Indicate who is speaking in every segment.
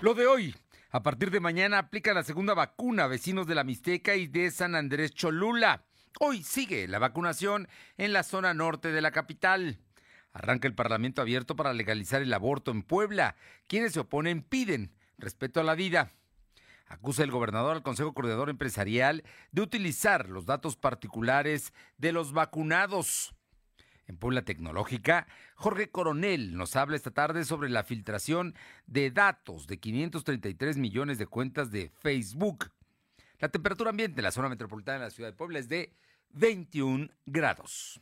Speaker 1: Lo de hoy. A partir de mañana aplica la segunda vacuna a vecinos de la Mixteca y de San Andrés Cholula. Hoy sigue la vacunación en la zona norte de la capital. Arranca el Parlamento abierto para legalizar el aborto en Puebla. Quienes se oponen piden respeto a la vida. Acusa el gobernador al Consejo Coordinador Empresarial de utilizar los datos particulares de los vacunados. En Puebla Tecnológica, Jorge Coronel nos habla esta tarde sobre la filtración de datos de 533 millones de cuentas de Facebook. La temperatura ambiente en la zona metropolitana de la ciudad de Puebla es de 21 grados.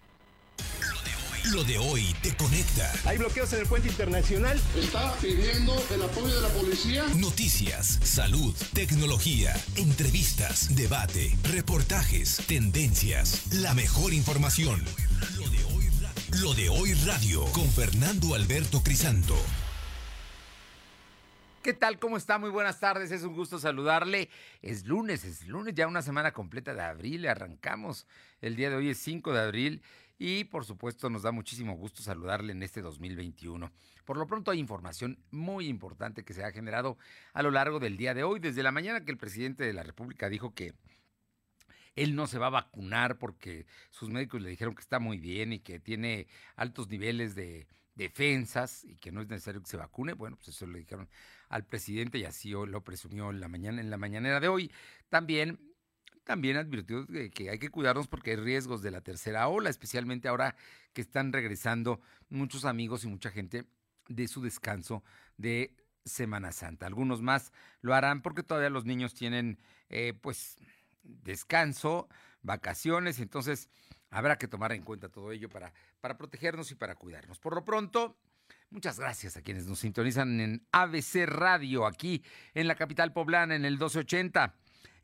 Speaker 2: Lo de hoy te conecta.
Speaker 3: Hay bloqueos en el puente internacional.
Speaker 4: Está pidiendo el apoyo de la policía.
Speaker 2: Noticias, salud, tecnología, entrevistas, debate, reportajes, tendencias, la mejor información. Lo de hoy, radio con Fernando Alberto Crisanto.
Speaker 1: ¿Qué tal? ¿Cómo está? Muy buenas tardes. Es un gusto saludarle. Es lunes, es lunes, ya una semana completa de abril. Arrancamos. El día de hoy es 5 de abril y por supuesto nos da muchísimo gusto saludarle en este 2021. Por lo pronto hay información muy importante que se ha generado a lo largo del día de hoy. Desde la mañana que el presidente de la República dijo que él no se va a vacunar porque sus médicos le dijeron que está muy bien y que tiene altos niveles de defensas y que no es necesario que se vacune. Bueno, pues eso le dijeron al presidente y así lo presumió en la mañana en la mañanera de hoy. También también advirtió que hay que cuidarnos porque hay riesgos de la tercera ola, especialmente ahora que están regresando muchos amigos y mucha gente de su descanso de Semana Santa. Algunos más lo harán porque todavía los niños tienen eh, pues descanso, vacaciones, entonces habrá que tomar en cuenta todo ello para, para protegernos y para cuidarnos. Por lo pronto, Muchas gracias a quienes nos sintonizan en ABC Radio, aquí en la capital poblana, en el 1280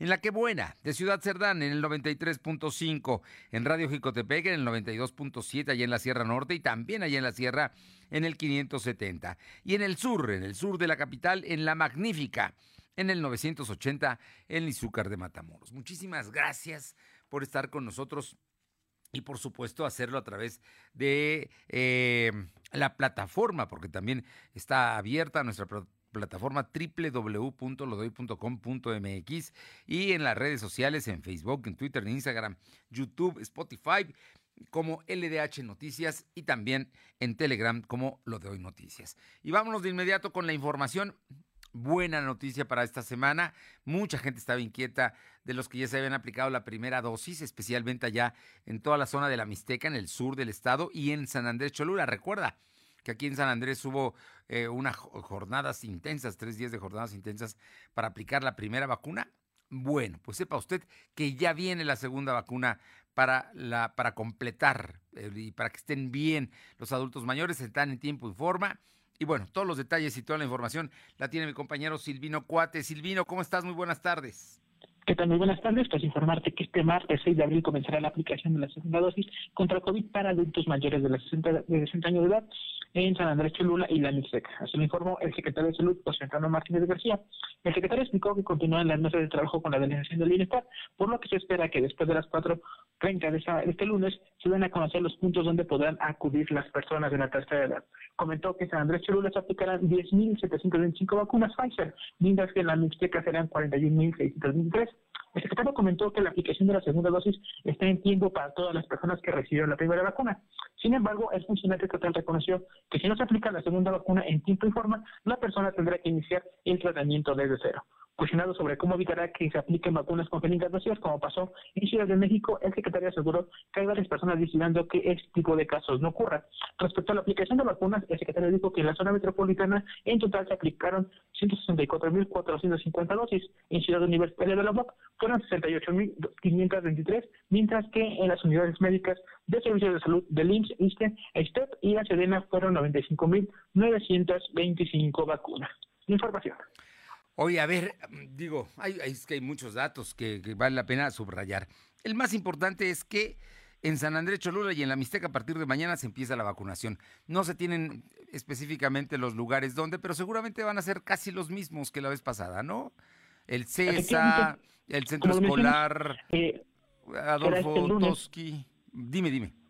Speaker 1: en La Que Buena, de Ciudad Cerdán, en el 93.5, en Radio Jicotepec, en el 92.7, allá en la Sierra Norte y también allá en la Sierra, en el 570. Y en el sur, en el sur de la capital, en La Magnífica, en el 980, en Izúcar de Matamoros. Muchísimas gracias por estar con nosotros y por supuesto hacerlo a través de eh, la plataforma, porque también está abierta nuestra plataforma www.lodoy.com.mx y en las redes sociales, en Facebook, en Twitter, en Instagram, YouTube, Spotify como LDH Noticias y también en Telegram como Lo de Hoy Noticias. Y vámonos de inmediato con la información. Buena noticia para esta semana. Mucha gente estaba inquieta de los que ya se habían aplicado la primera dosis, especialmente allá en toda la zona de la Mixteca, en el sur del estado y en San Andrés Cholula. Recuerda, que aquí en San Andrés hubo eh, unas jornadas intensas, tres días de jornadas intensas para aplicar la primera vacuna. Bueno, pues sepa usted que ya viene la segunda vacuna para, la, para completar eh, y para que estén bien los adultos mayores, están en tiempo y forma. Y bueno, todos los detalles y toda la información la tiene mi compañero Silvino Cuate. Silvino, ¿cómo estás? Muy buenas tardes.
Speaker 5: ¿Qué tal? Muy buenas tardes. Pues informarte que este martes 6 de abril comenzará la aplicación de la segunda dosis contra COVID para adultos mayores de, la 60, de 60 años de edad en San Andrés Cholula y la Mixteca. Así lo informó el secretario de Salud, José Antonio Martínez García. El secretario explicó que continúan las mesas de trabajo con la Delegación del Bienestar, por lo que se espera que después de las 4.30 de, de este lunes se den a conocer los puntos donde podrán acudir las personas de la tercera edad. Comentó que en San Andrés Cholula se aplicarán 10.725 vacunas Pfizer, mientras que en la Mixteca serán 41.623. El secretario comentó que la aplicación de la segunda dosis está en tiempo para todas las personas que recibieron la primera vacuna. Sin embargo, el funcionario estatal reconoció que si no se aplica la segunda vacuna en tiempo y forma, la persona tendrá que iniciar el tratamiento desde cero. Cuestionado sobre cómo evitará que se apliquen vacunas con jeringas vacías, como pasó en Ciudad de México, el secretario aseguró que hay varias personas vigilando que este tipo de casos no ocurra. Respecto a la aplicación de vacunas, el secretario dijo que en la zona metropolitana en total se aplicaron 164.450 dosis. En Ciudad Universitaria de la UAP fueron 68.523, mientras que en las unidades médicas de servicios de salud del IMSS, ISTE, STEP y la Sedena fueron 95.925 vacunas. Información.
Speaker 1: Oye, a ver, mm, digo, hay, es que hay muchos datos que, vale la pena subrayar. El más importante es que en San Andrés Cholula y en la Mixteca a partir de mañana se empieza la vacunación. No se tienen específicamente los lugares donde, pero seguramente van a ser casi los mismos que la vez pasada, ¿no? El CESA, el Centro Escolar, eh, Adolfo este Toski. Dime, dime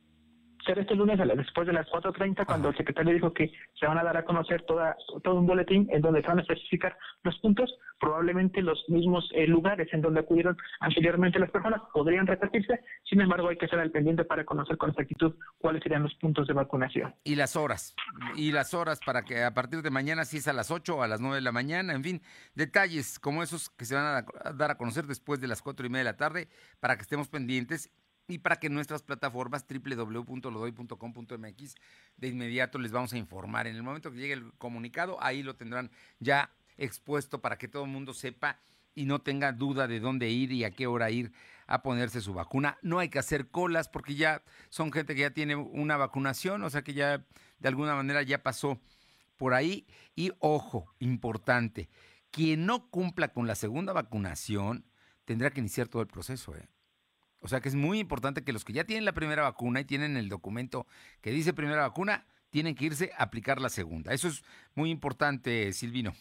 Speaker 5: será este lunes a después de las 4.30 cuando el secretario dijo que se van a dar a conocer toda, todo un boletín en donde se van a especificar los puntos, probablemente los mismos eh, lugares en donde acudieron anteriormente las personas podrían repetirse, sin embargo hay que estar al pendiente para conocer con exactitud cuáles serían los puntos de vacunación.
Speaker 1: Y las horas, y las horas para que a partir de mañana, si es a las 8 o a las 9 de la mañana, en fin, detalles como esos que se van a dar a conocer después de las 4 y media de la tarde para que estemos pendientes y para que nuestras plataformas www.lodoy.com.mx de inmediato les vamos a informar. En el momento que llegue el comunicado, ahí lo tendrán ya expuesto para que todo el mundo sepa y no tenga duda de dónde ir y a qué hora ir a ponerse su vacuna. No hay que hacer colas porque ya son gente que ya tiene una vacunación, o sea que ya de alguna manera ya pasó por ahí. Y ojo, importante, quien no cumpla con la segunda vacunación tendrá que iniciar todo el proceso. ¿eh? O sea que es muy importante que los que ya tienen la primera vacuna y tienen el documento que dice primera vacuna, tienen que irse a aplicar la segunda. Eso es muy importante, Silvino.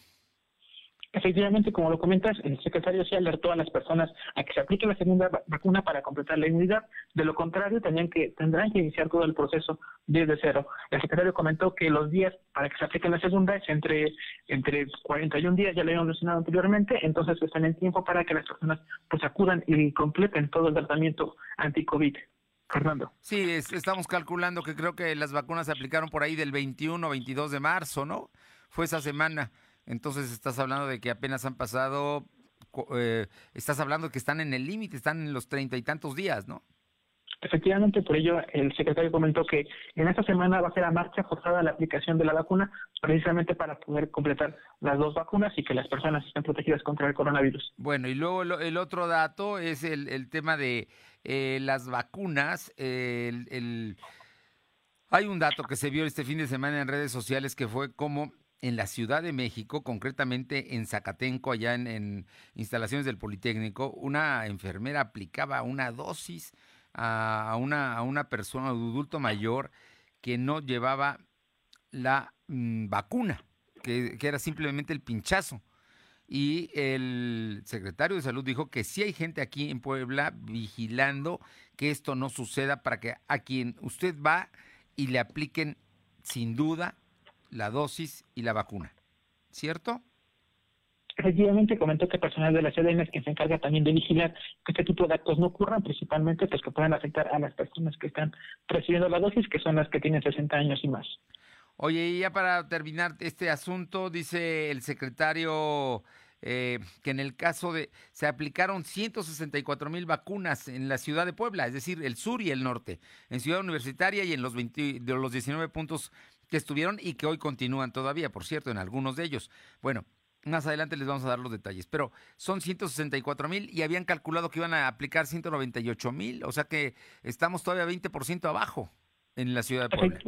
Speaker 5: Efectivamente, como lo comentas, el secretario sí alertó a las personas a que se aplique la segunda vacuna para completar la inmunidad. De lo contrario, tenían que, tendrán que iniciar todo el proceso desde cero. El secretario comentó que los días para que se aplique la segunda es entre, entre 41 días, ya lo habíamos mencionado anteriormente, entonces están en tiempo para que las personas pues acudan y completen todo el tratamiento anti-COVID. Fernando.
Speaker 1: Sí, estamos calculando que creo que las vacunas se aplicaron por ahí del 21 o 22 de marzo, ¿no? Fue esa semana. Entonces estás hablando de que apenas han pasado, eh, estás hablando que están en el límite, están en los treinta y tantos días, ¿no?
Speaker 5: Efectivamente, por ello el secretario comentó que en esta semana va a ser a marcha forzada la aplicación de la vacuna, precisamente para poder completar las dos vacunas y que las personas estén protegidas contra el coronavirus.
Speaker 1: Bueno, y luego el, otro dato es el, tema de eh, las vacunas. el, hay un dato que se vio este fin de semana en redes sociales que fue como en la Ciudad de México, concretamente en Zacatenco, allá en, instalaciones del Politécnico, una enfermera aplicaba una dosis a una, persona, adulto mayor, que no llevaba la mm, vacuna, que, que, era simplemente el pinchazo. Y el secretario de Salud dijo que sí hay gente aquí en Puebla vigilando que esto no suceda para que a quien usted va y le apliquen sin duda la dosis y la vacuna. ¿Cierto?
Speaker 5: Efectivamente, comentó que personal de la CDN es quien se encarga también de vigilar que este tipo de actos no ocurran, principalmente pues que puedan afectar a las personas que están recibiendo la dosis, que son las que tienen 60 años y más.
Speaker 1: Oye, y ya para terminar este asunto, dice el secretario eh, que en el caso de se aplicaron 164 mil vacunas en la ciudad de Puebla, es decir, el sur y el norte, en Ciudad Universitaria y en los, 20, de los 19 puntos que estuvieron y que hoy continúan todavía, por cierto, en algunos de ellos. Bueno, más adelante les vamos a dar los detalles, pero son 164 mil y habían calculado que iban a aplicar 198 mil, o sea que estamos todavía 20% abajo en la ciudad de Puebla.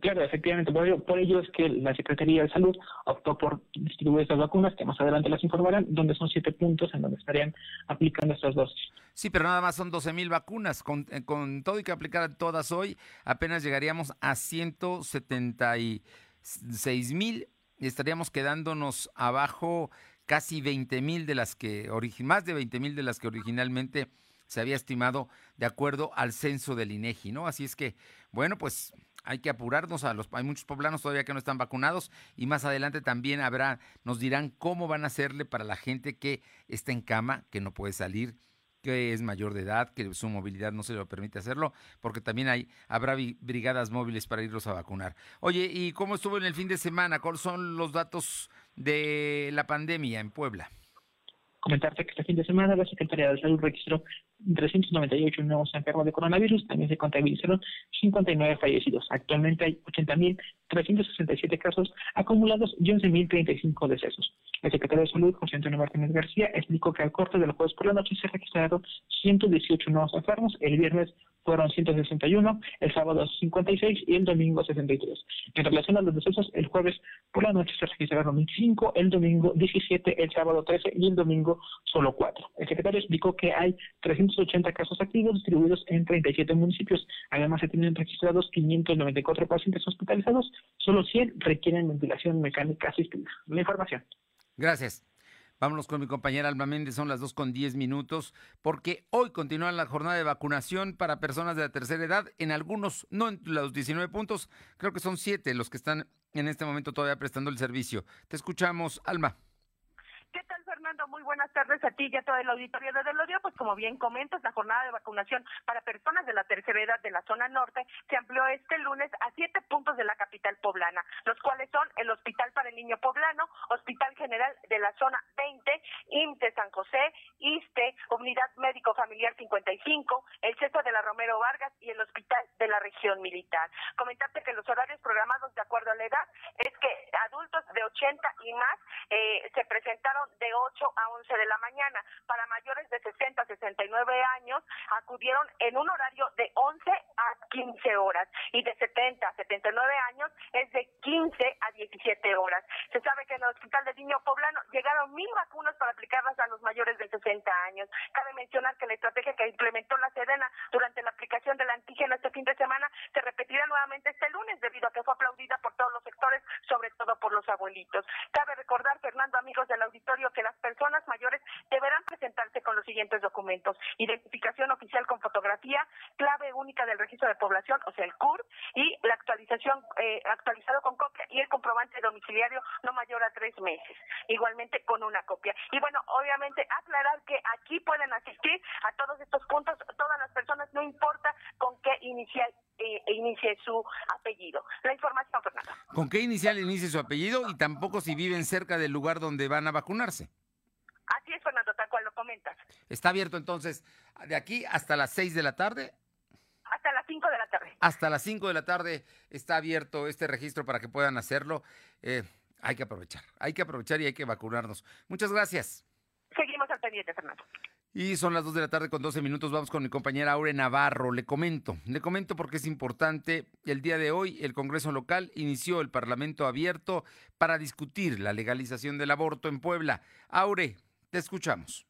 Speaker 5: Claro, efectivamente, por ello, por ello es que la Secretaría de Salud optó por distribuir estas vacunas, que más adelante las informarán, donde son siete puntos en donde estarían aplicando estas dosis.
Speaker 1: Sí, pero nada más son 12 mil vacunas. Con, eh, con todo y que aplicaran todas hoy, apenas llegaríamos a 176 mil. Estaríamos quedándonos abajo casi 20 mil de las que, más de 20 mil de las que originalmente se había estimado de acuerdo al censo del INEGI, ¿no? Así es que, bueno, pues hay que apurarnos a los hay muchos poblanos todavía que no están vacunados y más adelante también habrá nos dirán cómo van a hacerle para la gente que está en cama, que no puede salir, que es mayor de edad, que su movilidad no se lo permite hacerlo, porque también hay habrá brigadas móviles para irlos a vacunar. Oye, ¿y cómo estuvo en el fin de semana? ¿Cuáles son los datos de la pandemia en Puebla?
Speaker 5: Comentarte que este fin de semana la Secretaría de Salud registró 398 nuevos enfermos de coronavirus, también se contabilizaron 59 fallecidos. Actualmente hay 80.367 casos acumulados y 11.035 decesos. El secretario de Salud, José Antonio Martínez García, explicó que al corte del jueves por la noche se registraron 118 nuevos enfermos. El viernes fueron 161, el sábado 56 y el domingo 63. En relación a los decesos, el jueves por la noche se registraron 25, el domingo 17, el sábado 13 y el domingo solo 4. El secretario explicó que hay 380 casos activos distribuidos en 37 municipios. Además, se tienen registrados 594 pacientes hospitalizados, solo 100 requieren ventilación mecánica asistida. La información.
Speaker 1: Gracias. Vámonos con mi compañera Alma Méndez, son las 2 con 10 minutos, porque hoy continúa la jornada de vacunación para personas de la tercera edad, en algunos, no en los 19 puntos, creo que son 7 los que están en este momento todavía prestando el servicio. Te escuchamos, Alma.
Speaker 6: Muy buenas tardes a ti y a todo el auditorio de Delorio. Pues como bien comentas, la jornada de vacunación para personas de la tercera edad de la zona norte se amplió este lunes a siete puntos de la capital poblana, los cuales son el Hospital para el Niño Poblano, Hospital General de la zona 20, IMTE San José, ISTE, Unidad Médico Familiar 55, el Centro de la Romero Vargas y el Hospital de la Región Militar. Comentarte que los horarios programados de acuerdo a la edad es que adultos de 80 y más eh, se presentaron de 8 a 11 de la mañana. Para mayores de 60 a 69 años acudieron en un horario de 11 a 15 horas y de 70 a 79 años es de 15 a 17 horas. Se sabe que en el Hospital del Niño Poblano llegaron mil vacunas para aplicarlas a los mayores de 60 años. Cabe mencionar que la estrategia que implementó la Sedena durante la aplicación del antígeno este fin de semana se repetirá nuevamente este lunes debido a que fue aplaudida por todos los sectores, sobre todo por los abuelitos. Cabe recordar, Fernando, amigos del auditorio, que las personas mayores deberán presentarse con los siguientes documentos. Identificación oficial con fotografía, clave única del registro de población, o sea, el CUR, y la actualización eh, actualizado con copia y el comprobante domiciliario no mayor a tres meses, igualmente con una copia. Y bueno, obviamente aclarar que aquí pueden asistir a todos estos puntos todas las personas, no importa con qué inicial eh, inicie su apellido. La información, Fernando.
Speaker 1: ¿Con qué inicial inicie su apellido y tampoco si viven cerca del lugar donde van a vacunarse?
Speaker 6: Es, Fernando, tal cual lo comentas.
Speaker 1: Está abierto entonces de aquí hasta las 6 de la tarde.
Speaker 6: Hasta las 5 de la tarde.
Speaker 1: Hasta las 5 de la tarde está abierto este registro para que puedan hacerlo. Eh, hay que aprovechar, hay que aprovechar y hay que vacunarnos. Muchas gracias.
Speaker 6: Seguimos al pendiente, Fernando.
Speaker 1: Y son las 2 de la tarde con 12 minutos. Vamos con mi compañera Aure Navarro. Le comento, le comento porque es importante. El día de hoy el Congreso local inició el Parlamento abierto para discutir la legalización del aborto en Puebla. Aure, te escuchamos.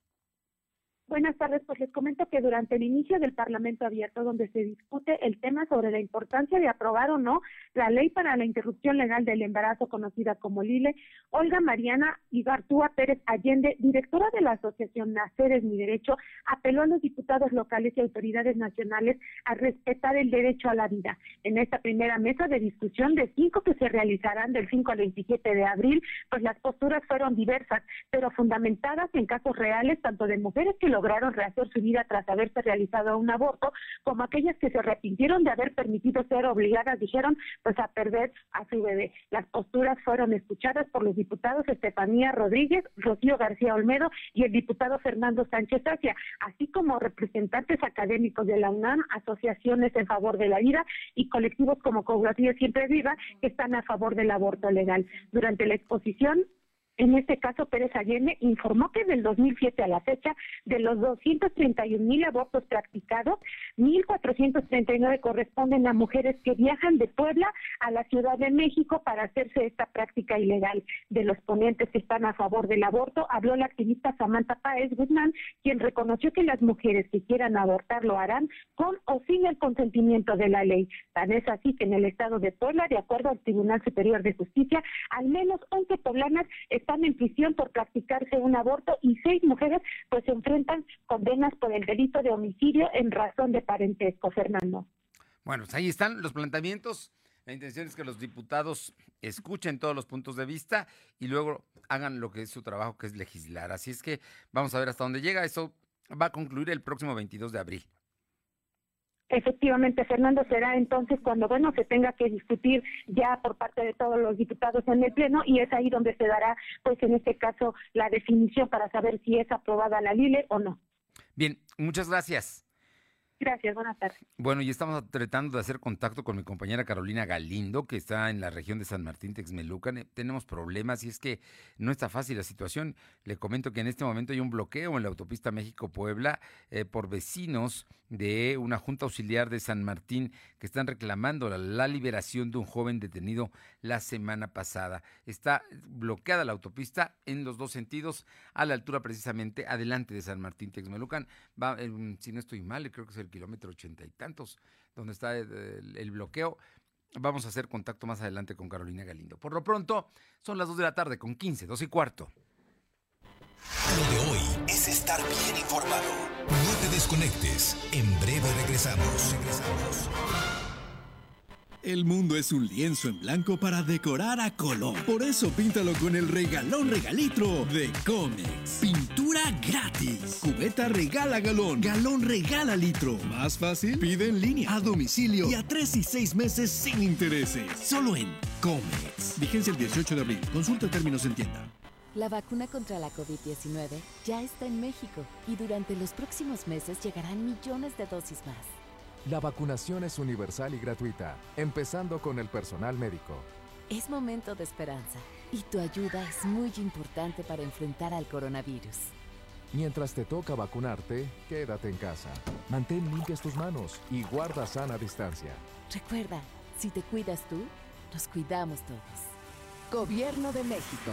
Speaker 7: Buenas tardes, pues les comento que durante el inicio del Parlamento abierto, donde se discute el tema sobre la importancia de aprobar o no la ley para la interrupción legal del embarazo, conocida como LILE, Olga Mariana Igartúa Pérez Allende, directora de la Asociación Nacer es mi derecho, apeló a los diputados locales y autoridades nacionales a respetar el derecho a la vida. En esta primera mesa de discusión de cinco que se realizarán del 5 al 27 de abril, pues las posturas fueron diversas, pero fundamentadas en casos reales tanto de mujeres que lo lograron rehacer su vida tras haberse realizado un aborto, como aquellas que se arrepintieron de haber permitido ser obligadas, dijeron, pues a perder a su bebé. Las posturas fueron escuchadas por los diputados Estefanía Rodríguez, Rocío García Olmedo y el diputado Fernando Sánchez Asia, así como representantes académicos de la UNAM, asociaciones en favor de la vida y colectivos como Cooperativa Siempre Viva que están a favor del aborto legal. Durante la exposición, en este caso, Pérez Allende informó que del 2007 a la fecha, de los 231 mil abortos practicados, 1.439 corresponden a mujeres que viajan de Puebla a la Ciudad de México para hacerse esta práctica ilegal. De los ponentes que están a favor del aborto, habló la activista Samantha Páez Guzmán, quien reconoció que las mujeres que quieran abortar lo harán con o sin el consentimiento de la ley. Tan es así que en el estado de Puebla, de acuerdo al Tribunal Superior de Justicia, al menos 11 poblanas en prisión por practicarse un aborto y seis mujeres pues se enfrentan condenas por el delito de homicidio en razón de parentesco, Fernando.
Speaker 1: Bueno, pues ahí están los planteamientos. La intención es que los diputados escuchen todos los puntos de vista y luego hagan lo que es su trabajo, que es legislar. Así es que vamos a ver hasta dónde llega. Eso va a concluir el próximo 22 de abril.
Speaker 7: Efectivamente, Fernando, será entonces cuando, bueno, se tenga que discutir ya por parte de todos los diputados en el Pleno y es ahí donde se dará, pues en este caso, la definición para saber si es aprobada la LILE o no.
Speaker 1: Bien, muchas gracias.
Speaker 7: Gracias, buenas tardes.
Speaker 1: Bueno, y estamos tratando de hacer contacto con mi compañera Carolina Galindo, que está en la región de San Martín Texmelucan. Tenemos problemas y es que no está fácil la situación. Le comento que en este momento hay un bloqueo en la autopista México-Puebla eh, por vecinos de una junta auxiliar de San Martín que están reclamando la, la, liberación de un joven detenido la semana pasada. Está bloqueada la autopista en los dos sentidos, a la altura precisamente adelante de San Martín Texmelucan. Va, eh, si no estoy mal, creo que es el kilómetro ochenta y tantos, donde está el, el, bloqueo. Vamos a hacer contacto más adelante con Carolina Galindo. Por lo pronto, son las 2 de la tarde con 15, 2 y cuarto.
Speaker 2: Lo de hoy es estar bien informado. No te desconectes. En breve regresamos. Regresamos.
Speaker 8: El mundo es un lienzo en blanco para decorar a color. Por eso píntalo con el regalón regalitro de Comex. Pintura gratis. Cubeta regala galón. Galón regala litro. Más fácil, pide en línea, a domicilio y a tres y seis meses sin intereses. Solo en Comex. Vigencia el 18 de abril. Consulta términos en tienda.
Speaker 9: La vacuna contra la COVID-19 ya está en México y durante los próximos meses llegarán millones de dosis más.
Speaker 10: La vacunación es universal y gratuita, empezando con el personal médico.
Speaker 9: Es momento de esperanza y tu ayuda es muy importante para enfrentar al coronavirus.
Speaker 10: Mientras te toca vacunarte, quédate en casa. Mantén limpias tus manos y guarda sana distancia.
Speaker 9: Recuerda, si te cuidas tú, nos cuidamos todos. Gobierno de México.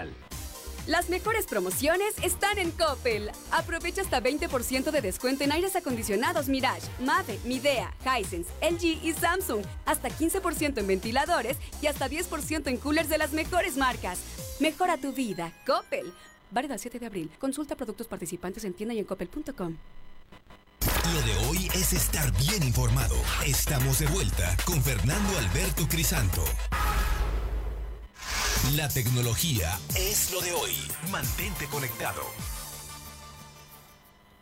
Speaker 11: Las mejores promociones están en Coppel. Aprovecha hasta 20% de descuento en aires acondicionados Mirage, Mave, Midea, Hisense, LG y Samsung. Hasta 15% en ventiladores y hasta 10% en coolers de las mejores marcas. Mejora tu vida. Coppel. Válido al 7 de abril. Consulta productos participantes en tienda y en coppel.com.
Speaker 2: Lo de hoy es estar bien informado. Estamos de vuelta con Fernando Alberto Crisanto. La tecnología es lo de hoy. Mantente conectado.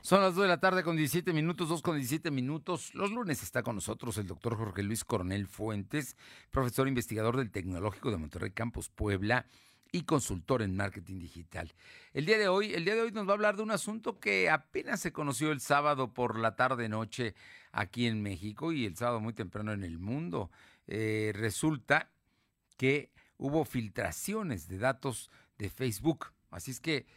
Speaker 1: Son las 2 de la tarde con 17 minutos, 2 con 17 minutos. Los lunes está con nosotros el doctor Jorge Luis Coronel Fuentes, profesor investigador del Tecnológico de Monterrey Campus Puebla y consultor en marketing digital. El día de hoy, el día de hoy nos va a hablar de un asunto que apenas se conoció el sábado por la tarde noche aquí en México y el sábado muy temprano en el mundo. Eh, resulta que hubo filtraciones de datos de Facebook. Así es que,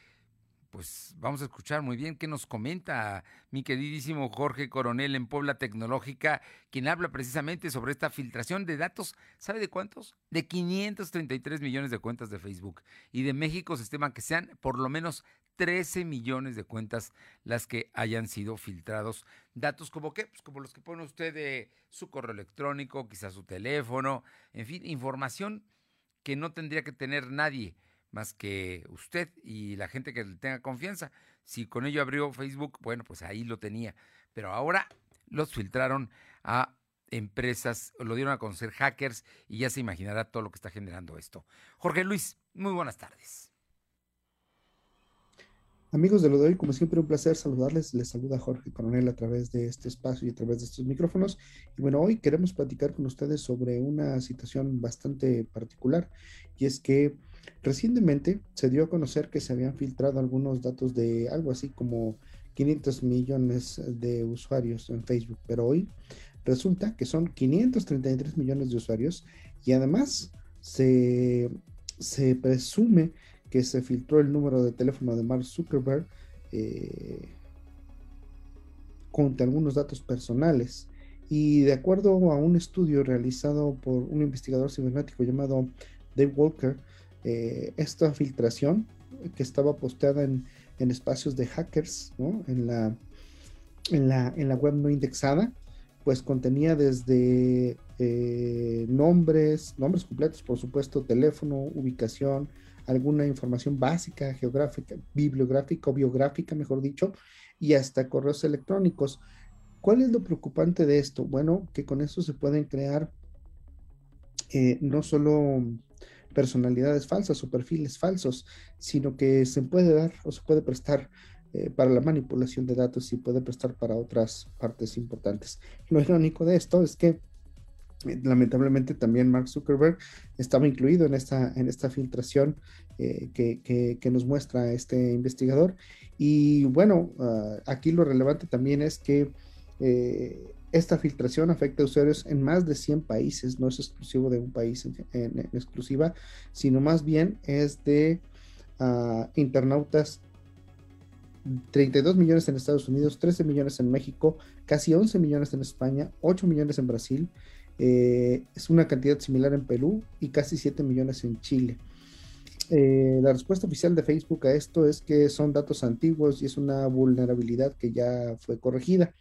Speaker 1: pues vamos a escuchar muy bien qué nos comenta mi queridísimo Jorge Coronel en Puebla Tecnológica, quien habla precisamente sobre esta filtración de datos. ¿Sabe de cuántos? De 533 millones de cuentas de Facebook. Y de México se estima que sean por lo menos 13 millones de cuentas las que hayan sido filtrados. Datos como qué? Pues como los que pone usted de su correo electrónico, quizás su teléfono, en fin, información que no tendría que tener nadie más que usted y la gente que le tenga confianza. Si con ello abrió Facebook, bueno, pues ahí lo tenía. Pero ahora los filtraron a empresas, lo dieron a conocer hackers y ya se imaginará todo lo que está generando esto. Jorge Luis, muy buenas tardes.
Speaker 12: Amigos de lo de hoy, como siempre, un placer saludarles. Les saluda Jorge Coronel a través de este espacio y a través de estos micrófonos. Y bueno, hoy queremos platicar con ustedes sobre una situación bastante particular y es que recientemente se dio a conocer que se habían filtrado algunos datos de algo así como 500 millones de usuarios en Facebook, pero hoy resulta que son 533 millones de usuarios y además se, se presume que se filtró el número de teléfono de Mark Zuckerberg eh, con algunos datos personales. Y de acuerdo a un estudio realizado por un investigador cibernético llamado Dave Walker, eh, esta filtración que estaba posteada en, espacios de hackers, en, la, en, la, en la web no indexada, pues contenía desde eh, nombres, nombres completos, por supuesto, teléfono, ubicación, alguna información básica, geográfica, bibliográfica o biográfica, mejor dicho, y hasta correos electrónicos. ¿Cuál es lo preocupante de esto? Bueno, que con esto se pueden crear eh, no solo personalidades falsas o perfiles falsos, sino que se puede dar o se puede prestar eh, para la manipulación de datos y puede prestar para otras partes importantes. Lo irónico de esto es que lamentablemente también Mark Zuckerberg estaba incluido en esta, en esta filtración eh, que, nos muestra este investigador. Y bueno, ah, aquí lo relevante también es que eh, esta filtración afecta a usuarios en más de 100 países, no es exclusivo de un país en, exclusiva, sino más bien es de uh, internautas 32 millones en Estados Unidos, 13 millones en México, casi 11 millones en España, 8 millones en Brasil, eh, es una cantidad similar en Perú y casi 7 millones en Chile. Eh, la respuesta oficial de Facebook a esto es que son datos antiguos y es una vulnerabilidad que ya fue corregida.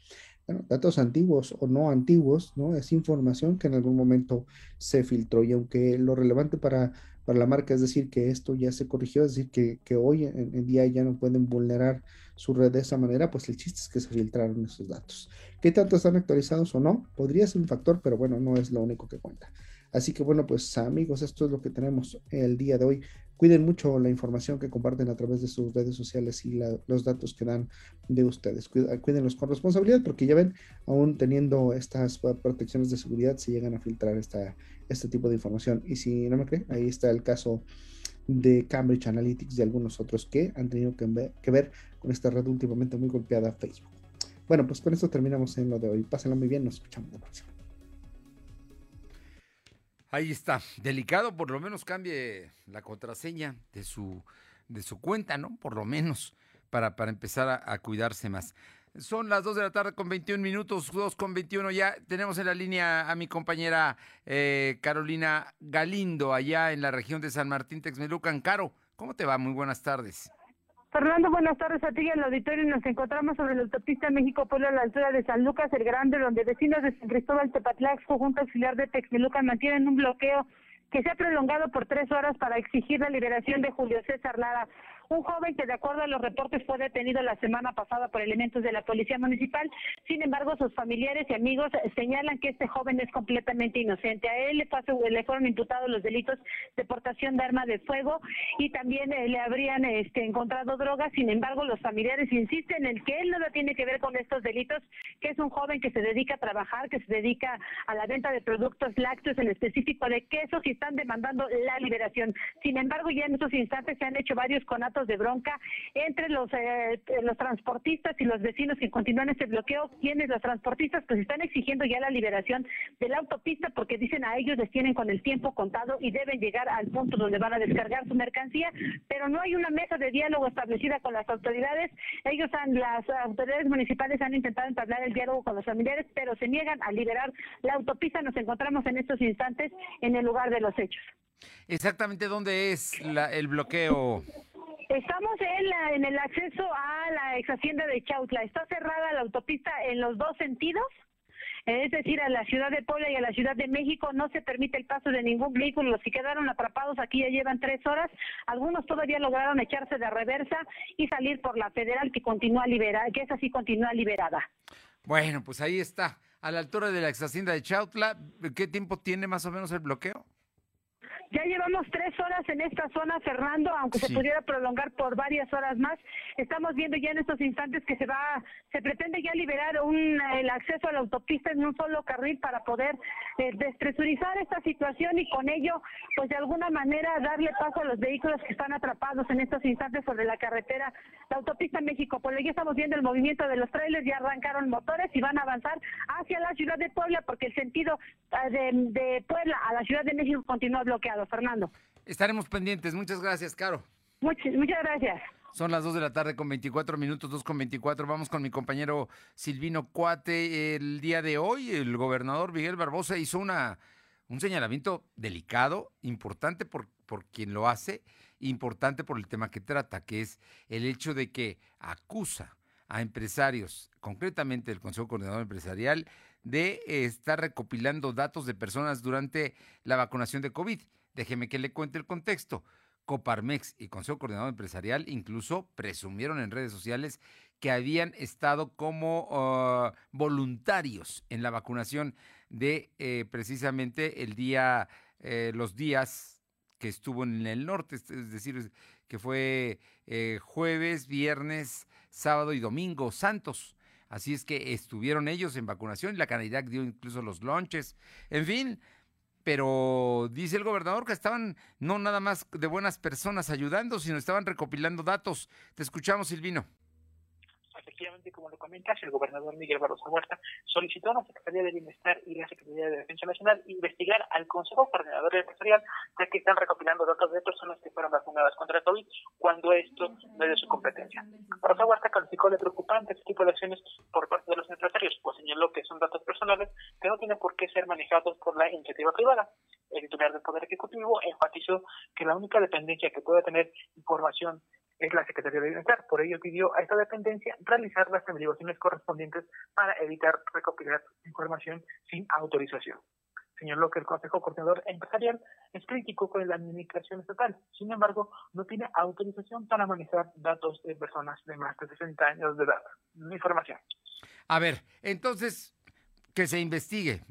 Speaker 12: Bueno, datos antiguos o no antiguos, ¿no? Es información que en algún momento se filtró y aunque lo relevante para, para la marca es decir que esto ya se corrigió, es decir que, que hoy en, en, día ya no pueden vulnerar su red de esa manera, pues el chiste es que se filtraron esos datos. ¿Qué tanto están actualizados o no? Podría ser un factor, pero bueno, no es lo único que cuenta. Así que bueno, pues amigos, esto es lo que tenemos el día de hoy. Cuiden mucho la información que comparten a través de sus redes sociales y los datos que dan de ustedes. Cuídenlos con responsabilidad porque ya ven, aún teniendo estas protecciones de seguridad, se llegan a filtrar este tipo de información. Y si no me cree, ahí está el caso de Cambridge Analytics y algunos otros que han tenido que ver, que ver con esta red últimamente muy golpeada, Facebook. Bueno, pues con esto terminamos en lo de hoy. Pásenlo muy bien, nos escuchamos la próxima.
Speaker 1: Ahí está, delicado, por lo menos cambie la contraseña de su, de su cuenta, ¿no? Por lo menos, para, para empezar a, cuidarse más. Son las 2 de la tarde con 21 minutos, 2 con 21 ya. Tenemos en la línea a mi compañera eh, Carolina Galindo, allá en la región de San Martín, Texmelucan. Caro, ¿cómo te va? Muy buenas tardes.
Speaker 7: Fernando, buenas tardes a ti y al auditorio. Nos encontramos sobre la autopista México-Puebla a la altura de San Lucas el Grande, donde vecinos de San Cristóbal Tepatlaxco, junto auxiliar de Texmelucan, mantienen un bloqueo que se ha prolongado por tres horas para exigir la liberación de Julio César Lara, un joven que de acuerdo a los reportes fue detenido la semana pasada por elementos de la Policía Municipal. Sin embargo, sus familiares y amigos señalan que este joven es completamente inocente. A él le, fueron imputados los delitos de portación de arma de fuego y también eh, le habrían este, encontrado drogas. Sin embargo, los familiares insisten en que él no tiene que ver con estos delitos, que es un joven que se dedica a trabajar, que se dedica a la venta de productos lácteos, en específico de quesos, y están demandando la liberación. Sin embargo, ya en estos instantes se han hecho varios conatos de bronca entre los, eh, los transportistas y los vecinos que continúan este bloqueo, quienes los transportistas pues están exigiendo ya la liberación de la autopista porque dicen a ellos les tienen con el tiempo contado y deben llegar al punto donde van a descargar su mercancía, pero no hay una mesa de diálogo establecida con las autoridades. Ellos han, las autoridades municipales han intentado entablar el diálogo con los familiares, pero se niegan a liberar la autopista. Nos encontramos en estos instantes en el lugar de los hechos.
Speaker 1: Exactamente dónde es el bloqueo.
Speaker 7: Estamos en, la, en el acceso a la ex hacienda de Chautla. Está cerrada la autopista en los dos sentidos. Es decir, a la ciudad de Puebla y a la ciudad de México no se permite el paso de ningún vehículo. Que quedaron atrapados aquí ya llevan tres horas. Algunos todavía lograron echarse de reversa y salir por la federal que continúa liberada, que es así continúa liberada.
Speaker 1: Bueno, pues ahí está. A la altura de la ex hacienda de Chautla, ¿qué tiempo tiene más o menos el bloqueo?
Speaker 7: Ya llevamos tres horas en esta zona, Fernando, aunque se pudiera prolongar por varias horas más. Estamos viendo ya en estos instantes que se va, se pretende ya liberar un, el acceso a la autopista en un solo carril para poder eh, despresurizar esta situación y con ello, pues de alguna manera darle paso a los vehículos que están atrapados en estos instantes sobre la carretera, la autopista México. Por ya estamos viendo el movimiento de los trailers, ya arrancaron motores y van a avanzar hacia la ciudad de Puebla porque el sentido eh, de, de Puebla a la ciudad de México continúa bloqueado. Fernando.
Speaker 1: Estaremos pendientes. Muchas gracias, Caro.
Speaker 7: Muchas, muchas gracias.
Speaker 1: Son las 2 de la tarde con 24 minutos, 2 con 24. Vamos con mi compañero Silvino Cuate. El día de hoy, el gobernador Miguel Barbosa hizo una, un señalamiento delicado, importante por, por quien lo hace, importante por el tema que trata, que es el hecho de que acusa a empresarios, concretamente el Consejo Coordinador Empresarial, de estar recopilando datos de personas durante la vacunación de COVID. Déjeme que le cuente el contexto. Coparmex y Consejo Coordinador Empresarial incluso presumieron en redes sociales que habían estado como ah, voluntarios en la vacunación de eh, precisamente el día, eh, los días que estuvo en el norte, es decir, que fue eh, jueves, viernes, sábado y domingo santos. Así es que estuvieron ellos en vacunación y la Canidad dio incluso los lonches. En fin, pero dice el gobernador que estaban no nada más de buenas personas ayudando, sino estaban recopilando datos. Te escuchamos, Silvino
Speaker 5: efectivamente, como lo comentas, el gobernador Miguel Barroso Huerta solicitó a la Secretaría de Bienestar y la Secretaría de Defensa Nacional investigar al Consejo Coordinador Empresarial, ya que están recopilando datos de personas que fueron vacunadas contra el COVID, cuando esto no es de su competencia. Barroso Huerta calificó de preocupante este tipo de acciones por parte de los empresarios, pues señaló que son datos personales que no tienen por qué ser manejados por la iniciativa privada. El titular del Poder Ejecutivo enfatizó que la única dependencia que puede tener información es la Secretaría de Bienestar. Por ello pidió a esta dependencia realizar las averiguaciones correspondientes para evitar recopilar información sin autorización. Señaló que el Consejo Coordinador Empresarial es crítico con la administración estatal. Sin embargo, no tiene autorización para manejar datos de personas de más de 60 años de edad. Información.
Speaker 1: A ver, entonces, que se investigue.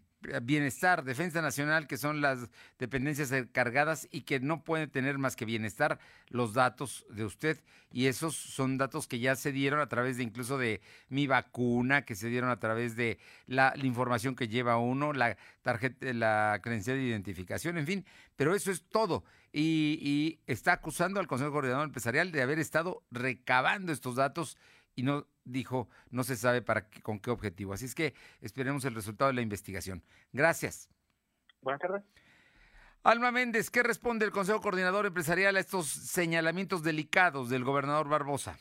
Speaker 1: Bienestar, Defensa Nacional, que son las dependencias encargadas y que no pueden tener más que bienestar los datos de usted. Y esos son datos que ya se dieron a través de incluso de mi vacuna, que se dieron a través de la, información que lleva uno, la tarjeta, la credencial de identificación, en fin. Pero eso es todo. Y, y está acusando al Consejo Coordinador Empresarial de haber estado recabando estos datos y no dijo, no se sabe para qué, con qué objetivo. Así es que esperemos el resultado de la investigación. Gracias.
Speaker 5: Buenas tardes.
Speaker 1: Alma Méndez, ¿qué responde el Consejo Coordinador Empresarial a estos señalamientos delicados del gobernador Barbosa?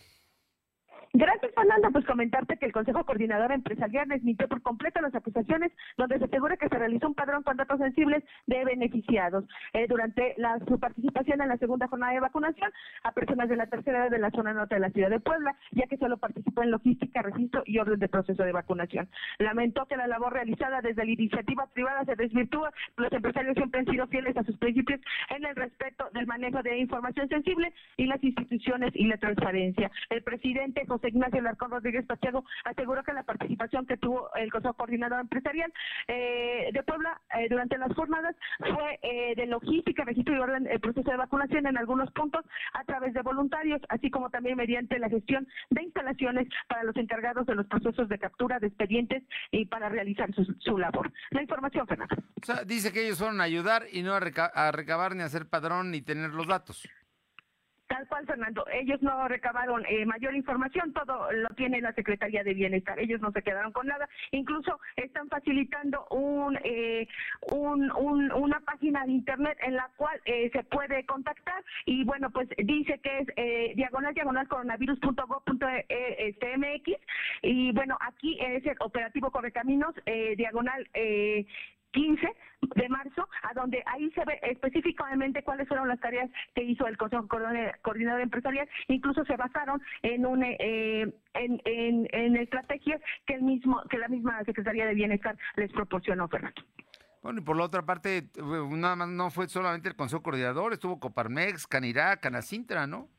Speaker 13: Gracias, Fernanda. Pues comentarte que el Consejo Coordinador Empresarial desmintió por completo las acusaciones donde se asegura que se realizó un padrón con datos sensibles de beneficiados eh, durante la, su participación en la segunda jornada de vacunación a personas de la tercera edad de la zona norte de la ciudad de Puebla, ya que solo participó en logística, registro y orden de proceso de vacunación. Lamentó que la labor realizada desde la iniciativa privada se desvirtúa. Los empresarios siempre han sido fieles a sus principios en el respeto del manejo de información sensible y las instituciones y la transparencia. El presidente José Ignacio Larcón Rodríguez Pacheco aseguró que la participación que tuvo el Consejo Coordinador Empresarial eh, de Puebla eh, durante las jornadas fue eh, de logística, registro y orden el proceso de vacunación en algunos puntos a través de voluntarios, así como también mediante la gestión de instalaciones para los encargados de los procesos de captura de expedientes y para realizar su, labor. La información, Fernando.
Speaker 1: Dice que ellos fueron a ayudar y no a, a recabar ni a hacer padrón ni tener los datos.
Speaker 13: Tal cual, Fernando. Ellos no recabaron eh, mayor información, todo lo tiene la Secretaría de Bienestar. Ellos no se quedaron con nada. Incluso están facilitando un, eh, un, una página de internet en la cual eh, se puede contactar y bueno, pues dice que es diagonal diagonal coronavirus.gov.mx y bueno, aquí es el operativo Correcaminos diagonal 15 de marzo, a donde ahí se ve específicamente cuáles fueron las tareas que hizo el Consejo Coordinador Empresarial, incluso se basaron en un eh, en, en, estrategias que el mismo que la misma Secretaría de Bienestar les proporcionó, Fernando.
Speaker 1: Bueno, y por la otra parte, nada más no fue solamente el Consejo Coordinador, estuvo Coparmex, Canirá, Canacintra, ¿no?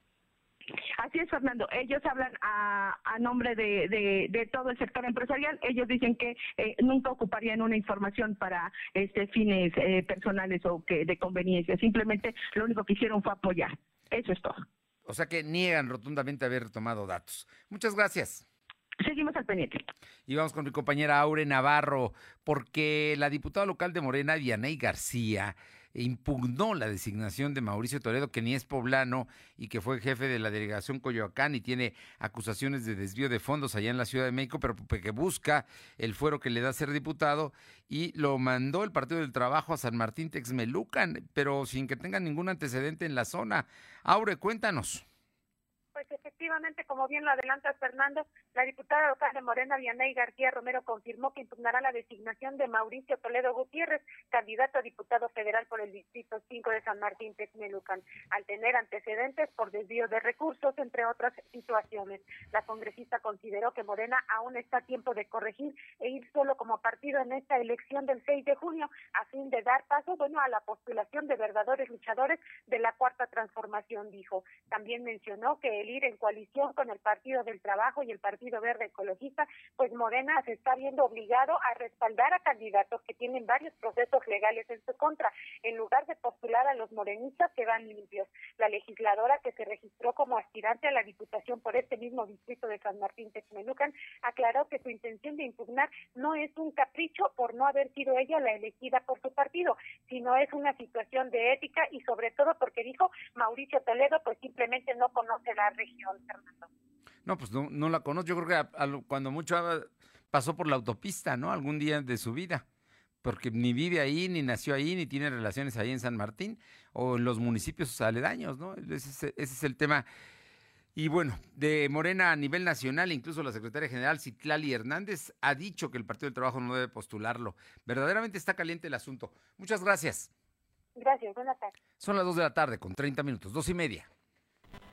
Speaker 13: Así es, Fernando. Ellos hablan a, nombre de, todo el sector empresarial. Ellos dicen que eh, nunca ocuparían una información para este fines eh, personales o que de conveniencia. Simplemente lo único que hicieron fue apoyar. Eso es todo.
Speaker 1: O sea que niegan rotundamente haber tomado datos. Muchas gracias.
Speaker 13: Seguimos al pendiente.
Speaker 1: Y vamos con mi compañera Aure Navarro, porque la diputada local de Morena, Dianey García, impugnó la designación de Mauricio Toledo, que ni es poblano y que fue jefe de la delegación Coyoacán y tiene acusaciones de desvío de fondos allá en la Ciudad de México, pero que busca el fuero que le da ser diputado y lo mandó el Partido del Trabajo a San Martín Texmelucan, pero sin que tenga ningún antecedente en la zona. Aure, cuéntanos.
Speaker 7: Efectivamente, como bien lo adelanta Fernando, la diputada local de Morena, Vianey García Romero, confirmó que impugnará la designación de Mauricio Toledo Gutiérrez, candidato a diputado federal por el Distrito 5 de San Martín Texmelucan, al tener antecedentes por desvío de recursos, entre otras situaciones. La congresista consideró que Morena aún está a tiempo de corregir e ir solo como partido en esta elección del 6 de junio, a fin de dar paso, bueno, a la postulación de verdaderos luchadores de la Cuarta Transformación, dijo. También mencionó que el ir en coalición con el Partido del Trabajo y el Partido Verde Ecologista, pues Morena se está viendo obligado a respaldar a candidatos que tienen varios procesos legales en su contra, en lugar de postular a los morenistas que van limpios. La legisladora que se registró como aspirante a la Diputación por este mismo distrito de San Martín Texmelucan aclaró que su intención de impugnar no es un capricho por no haber sido ella la elegida por su partido, sino es una situación de ética y sobre todo porque dijo Mauricio Toledo pues simplemente no conoce la región, Fernando.
Speaker 1: No, pues no, no la conozco. Yo creo que cuando mucho pasó por la autopista, ¿no? Algún día de su vida. Porque ni vive ahí, ni nació ahí, ni tiene relaciones ahí en San Martín o en los municipios aledaños, ¿no? Ese, es el tema. Y bueno, de Morena a nivel nacional, incluso la secretaria general Citlali Hernández ha dicho que el Partido del Trabajo no debe postularlo. Verdaderamente está caliente el asunto. Muchas gracias.
Speaker 7: Gracias, buenas tardes.
Speaker 1: Son las 2 de la tarde con 30 minutos, dos y media.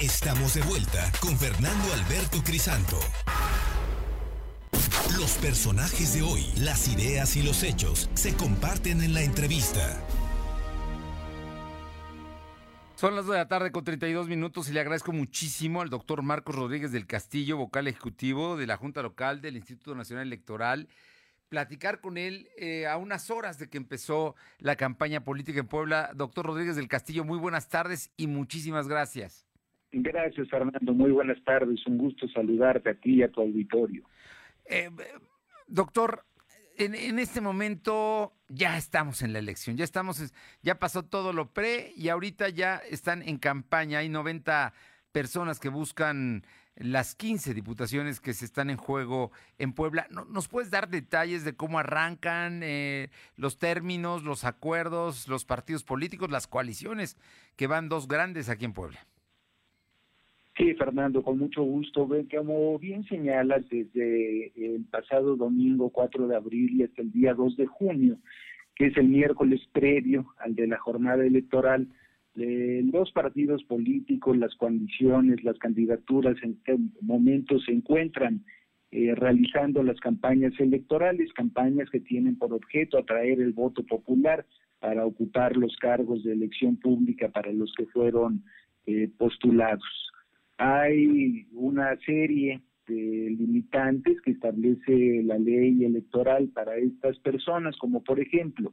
Speaker 2: Estamos de vuelta con Fernando Alberto Crisanto. Los personajes de hoy, las ideas y los hechos se comparten en la entrevista.
Speaker 1: Son las 2 de la tarde con 32 minutos y le agradezco muchísimo al doctor Marcos Rodríguez del Castillo, vocal ejecutivo de la Junta Local del Instituto Nacional Electoral platicar con él eh, a unas horas de que empezó la campaña política en Puebla. Doctor Rodríguez del Castillo, muy buenas tardes y muchísimas gracias.
Speaker 14: Gracias, Fernando. Muy buenas tardes. Un gusto saludarte a ti y a tu auditorio.
Speaker 1: Eh, doctor, en, en, este momento ya estamos en la elección, ya estamos, ya pasó todo lo pre y ahorita ya están en campaña. Hay 90 personas que buscan las 15 diputaciones que se están en juego en Puebla. ¿Nos puedes dar detalles de cómo arrancan eh, los términos, los acuerdos, los partidos políticos, las coaliciones, que van dos grandes aquí en Puebla?
Speaker 14: Sí, Fernando, con mucho gusto. Como bien señalas, desde el pasado domingo 4 de abril y hasta el día 2 de junio, que es el miércoles previo al de la jornada electoral, los partidos políticos, las coaliciones, las candidaturas en este momento se encuentran eh, realizando las campañas electorales, campañas que tienen por objeto atraer el voto popular para ocupar los cargos de elección pública para los que fueron eh, postulados. Hay una serie de limitantes que establece la ley electoral para estas personas, como por ejemplo,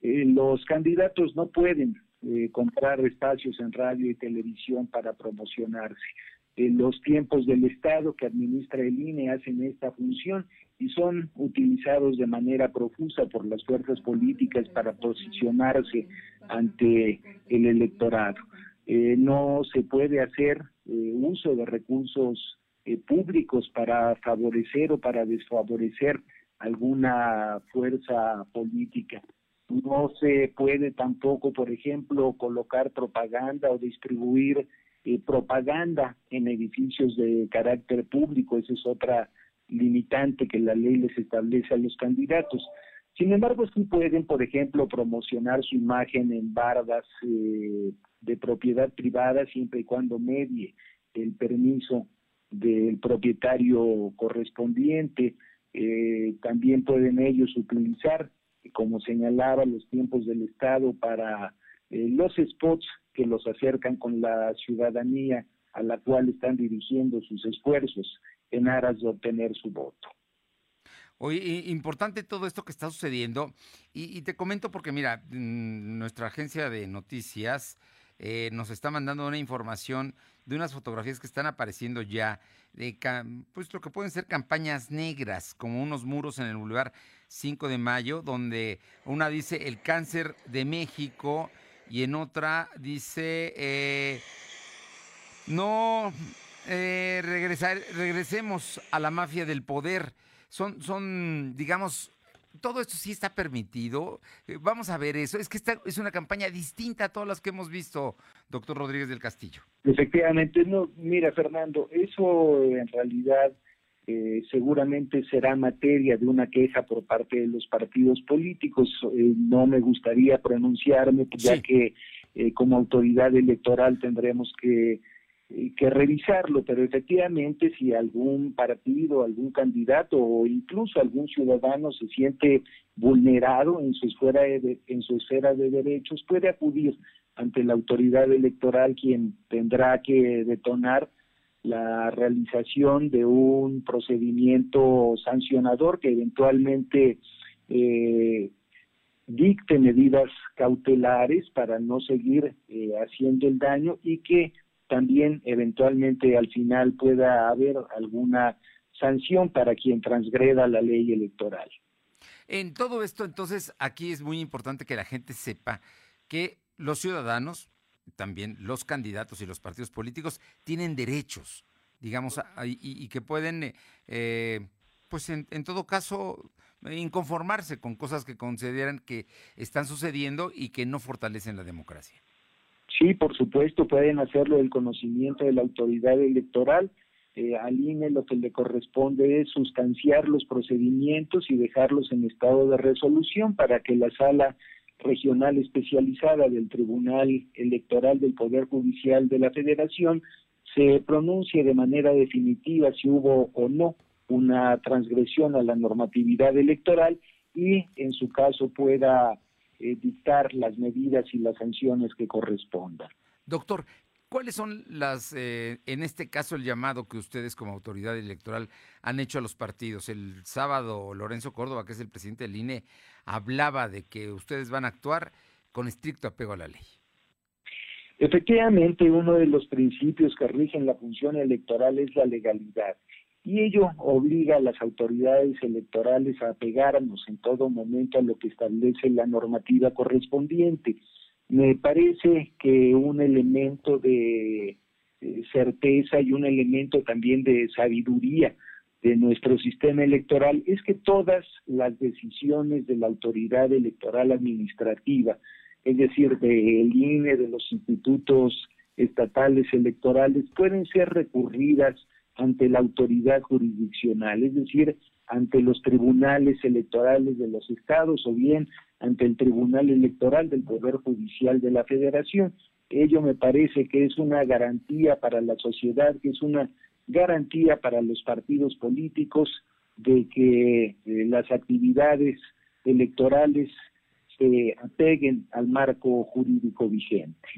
Speaker 14: eh, los candidatos no pueden eh, comprar espacios en radio y televisión para promocionarse. En los tiempos del Estado que administra el INE hacen esta función y son utilizados de manera profusa por las fuerzas políticas para posicionarse ante el electorado. Eh, no se puede hacer eh, uso de recursos públicos para favorecer o para desfavorecer alguna fuerza política. No se puede tampoco, por ejemplo, colocar propaganda o distribuir eh, propaganda en edificios de carácter público. Esa es otra limitante que la ley les establece a los candidatos. Sin embargo, sí pueden, por ejemplo, promocionar su imagen en bardas eh, de propiedad privada siempre y cuando medie el permiso del propietario correspondiente. Eh, también pueden ellos utilizar, como señalaba, los tiempos del Estado para eh, los spots que los acercan con la ciudadanía a la cual están dirigiendo sus esfuerzos en aras de obtener su voto.
Speaker 1: Oye, importante todo esto que está sucediendo y, te comento porque mira, mm, nuestra agencia de noticias eh, nos está mandando una información de unas fotografías que están apareciendo ya de pues que pueden ser campañas negras, como unos muros en el Boulevard 5 de Mayo, donde una dice el cáncer de México y en otra dice eh, no eh, regresar, regresemos a la mafia del poder. Son, son, digamos, todo esto sí está permitido. Eh, vamos a ver eso. Es que esta es una campaña distinta a todas las que hemos visto, doctor Rodríguez del Castillo.
Speaker 14: Efectivamente, no, mira, Fernando, eso en realidad eh, seguramente será materia de una queja por parte de los partidos políticos. Eh, no me gustaría pronunciarme, ya que como autoridad electoral tendremos que que revisarlo, pero efectivamente si algún partido, algún candidato o incluso algún ciudadano se siente vulnerado en su esfera de, en su esfera de derechos, puede acudir ante la autoridad electoral quien tendrá que detonar la realización de un procedimiento sancionador que eventualmente eh, dicte medidas cautelares para no seguir eh, haciendo el daño y que también eventualmente al final pueda haber alguna sanción para quien transgreda la ley electoral.
Speaker 1: En todo esto, entonces, aquí es muy importante que la gente sepa que los ciudadanos, también los candidatos y los partidos políticos, tienen derechos, digamos, y, que pueden, eh, pues en, en, todo caso, inconformarse con cosas que consideran que están sucediendo y que no fortalecen la democracia.
Speaker 14: Sí, por supuesto, pueden hacerlo del conocimiento de la autoridad electoral. Eh, al INE lo que le corresponde es sustanciar los procedimientos y dejarlos en estado de resolución para que la sala regional especializada del Tribunal Electoral del Poder Judicial de la Federación se pronuncie de manera definitiva si hubo o no una transgresión a la normatividad electoral y en su caso pueda eh, dictar las medidas y las sanciones que correspondan.
Speaker 1: Doctor, ¿cuáles son las, eh, en este caso, el llamado que ustedes como autoridad electoral han hecho a los partidos? El sábado, Lorenzo Córdoba, que es el presidente del INE, hablaba de que ustedes van a actuar con estricto apego a la ley.
Speaker 14: Efectivamente, uno de los principios que rigen la función electoral es la legalidad y ello obliga a las autoridades electorales a apegarnos en todo momento a lo que establece la normativa correspondiente. Me parece que un elemento de certeza y un elemento también de sabiduría de nuestro sistema electoral es que todas las decisiones de la autoridad electoral administrativa, es decir, del INE, de los institutos estatales electorales, pueden ser recurridas ante la autoridad jurisdiccional, es decir, ante los tribunales electorales de los estados o bien ante el Tribunal Electoral del Poder Judicial de la Federación. Ello me parece que es una garantía para la sociedad, que es una garantía para los partidos políticos de que eh, las actividades electorales se apeguen al marco jurídico vigente.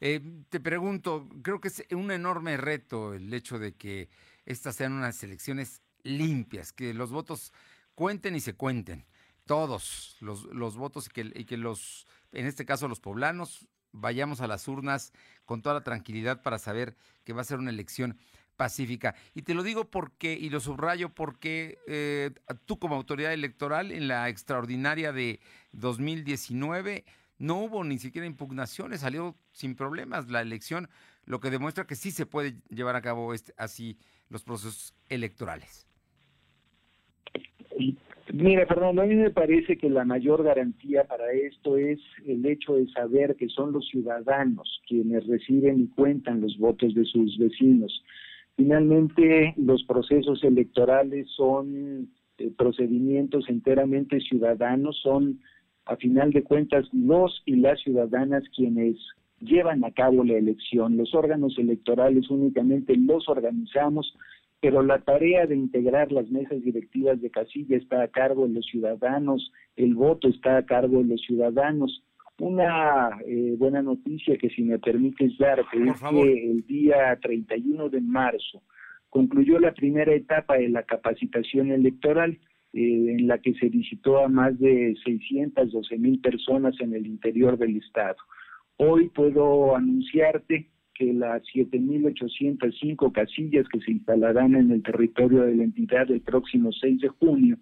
Speaker 1: Eh, te pregunto, creo que es un enorme reto el hecho de que estas sean unas elecciones limpias, que los votos cuenten y se cuenten, todos los, los votos y que, los, en este caso los poblanos, vayamos a las urnas con toda la tranquilidad para saber que va a ser una elección pacífica. Y te lo digo porque, y lo subrayo porque eh, tú como autoridad electoral en la extraordinaria de 2019 no hubo ni siquiera impugnaciones, salió sin problemas la elección, lo que demuestra que sí se puede llevar a cabo este, así los procesos electorales.
Speaker 14: Mira, Fernando, a mí me parece que la mayor garantía para esto es el hecho de saber que son los ciudadanos quienes reciben y cuentan los votos de sus vecinos. Finalmente, los procesos electorales son eh, procedimientos enteramente ciudadanos, son a final de cuentas los y las ciudadanas quienes llevan a cabo la elección. Los órganos electorales únicamente los organizamos, pero la tarea de integrar las mesas directivas de casilla está a cargo de los ciudadanos, el voto está a cargo de los ciudadanos. Una eh, buena noticia que si me permites dar es que el día 31 de marzo concluyó la primera etapa de la capacitación electoral eh, en la que se visitó a más de 612 mil personas en el interior del estado. Hoy puedo anunciarte que las 7.805 casillas que se instalarán en el territorio de la entidad el próximo 6 de junio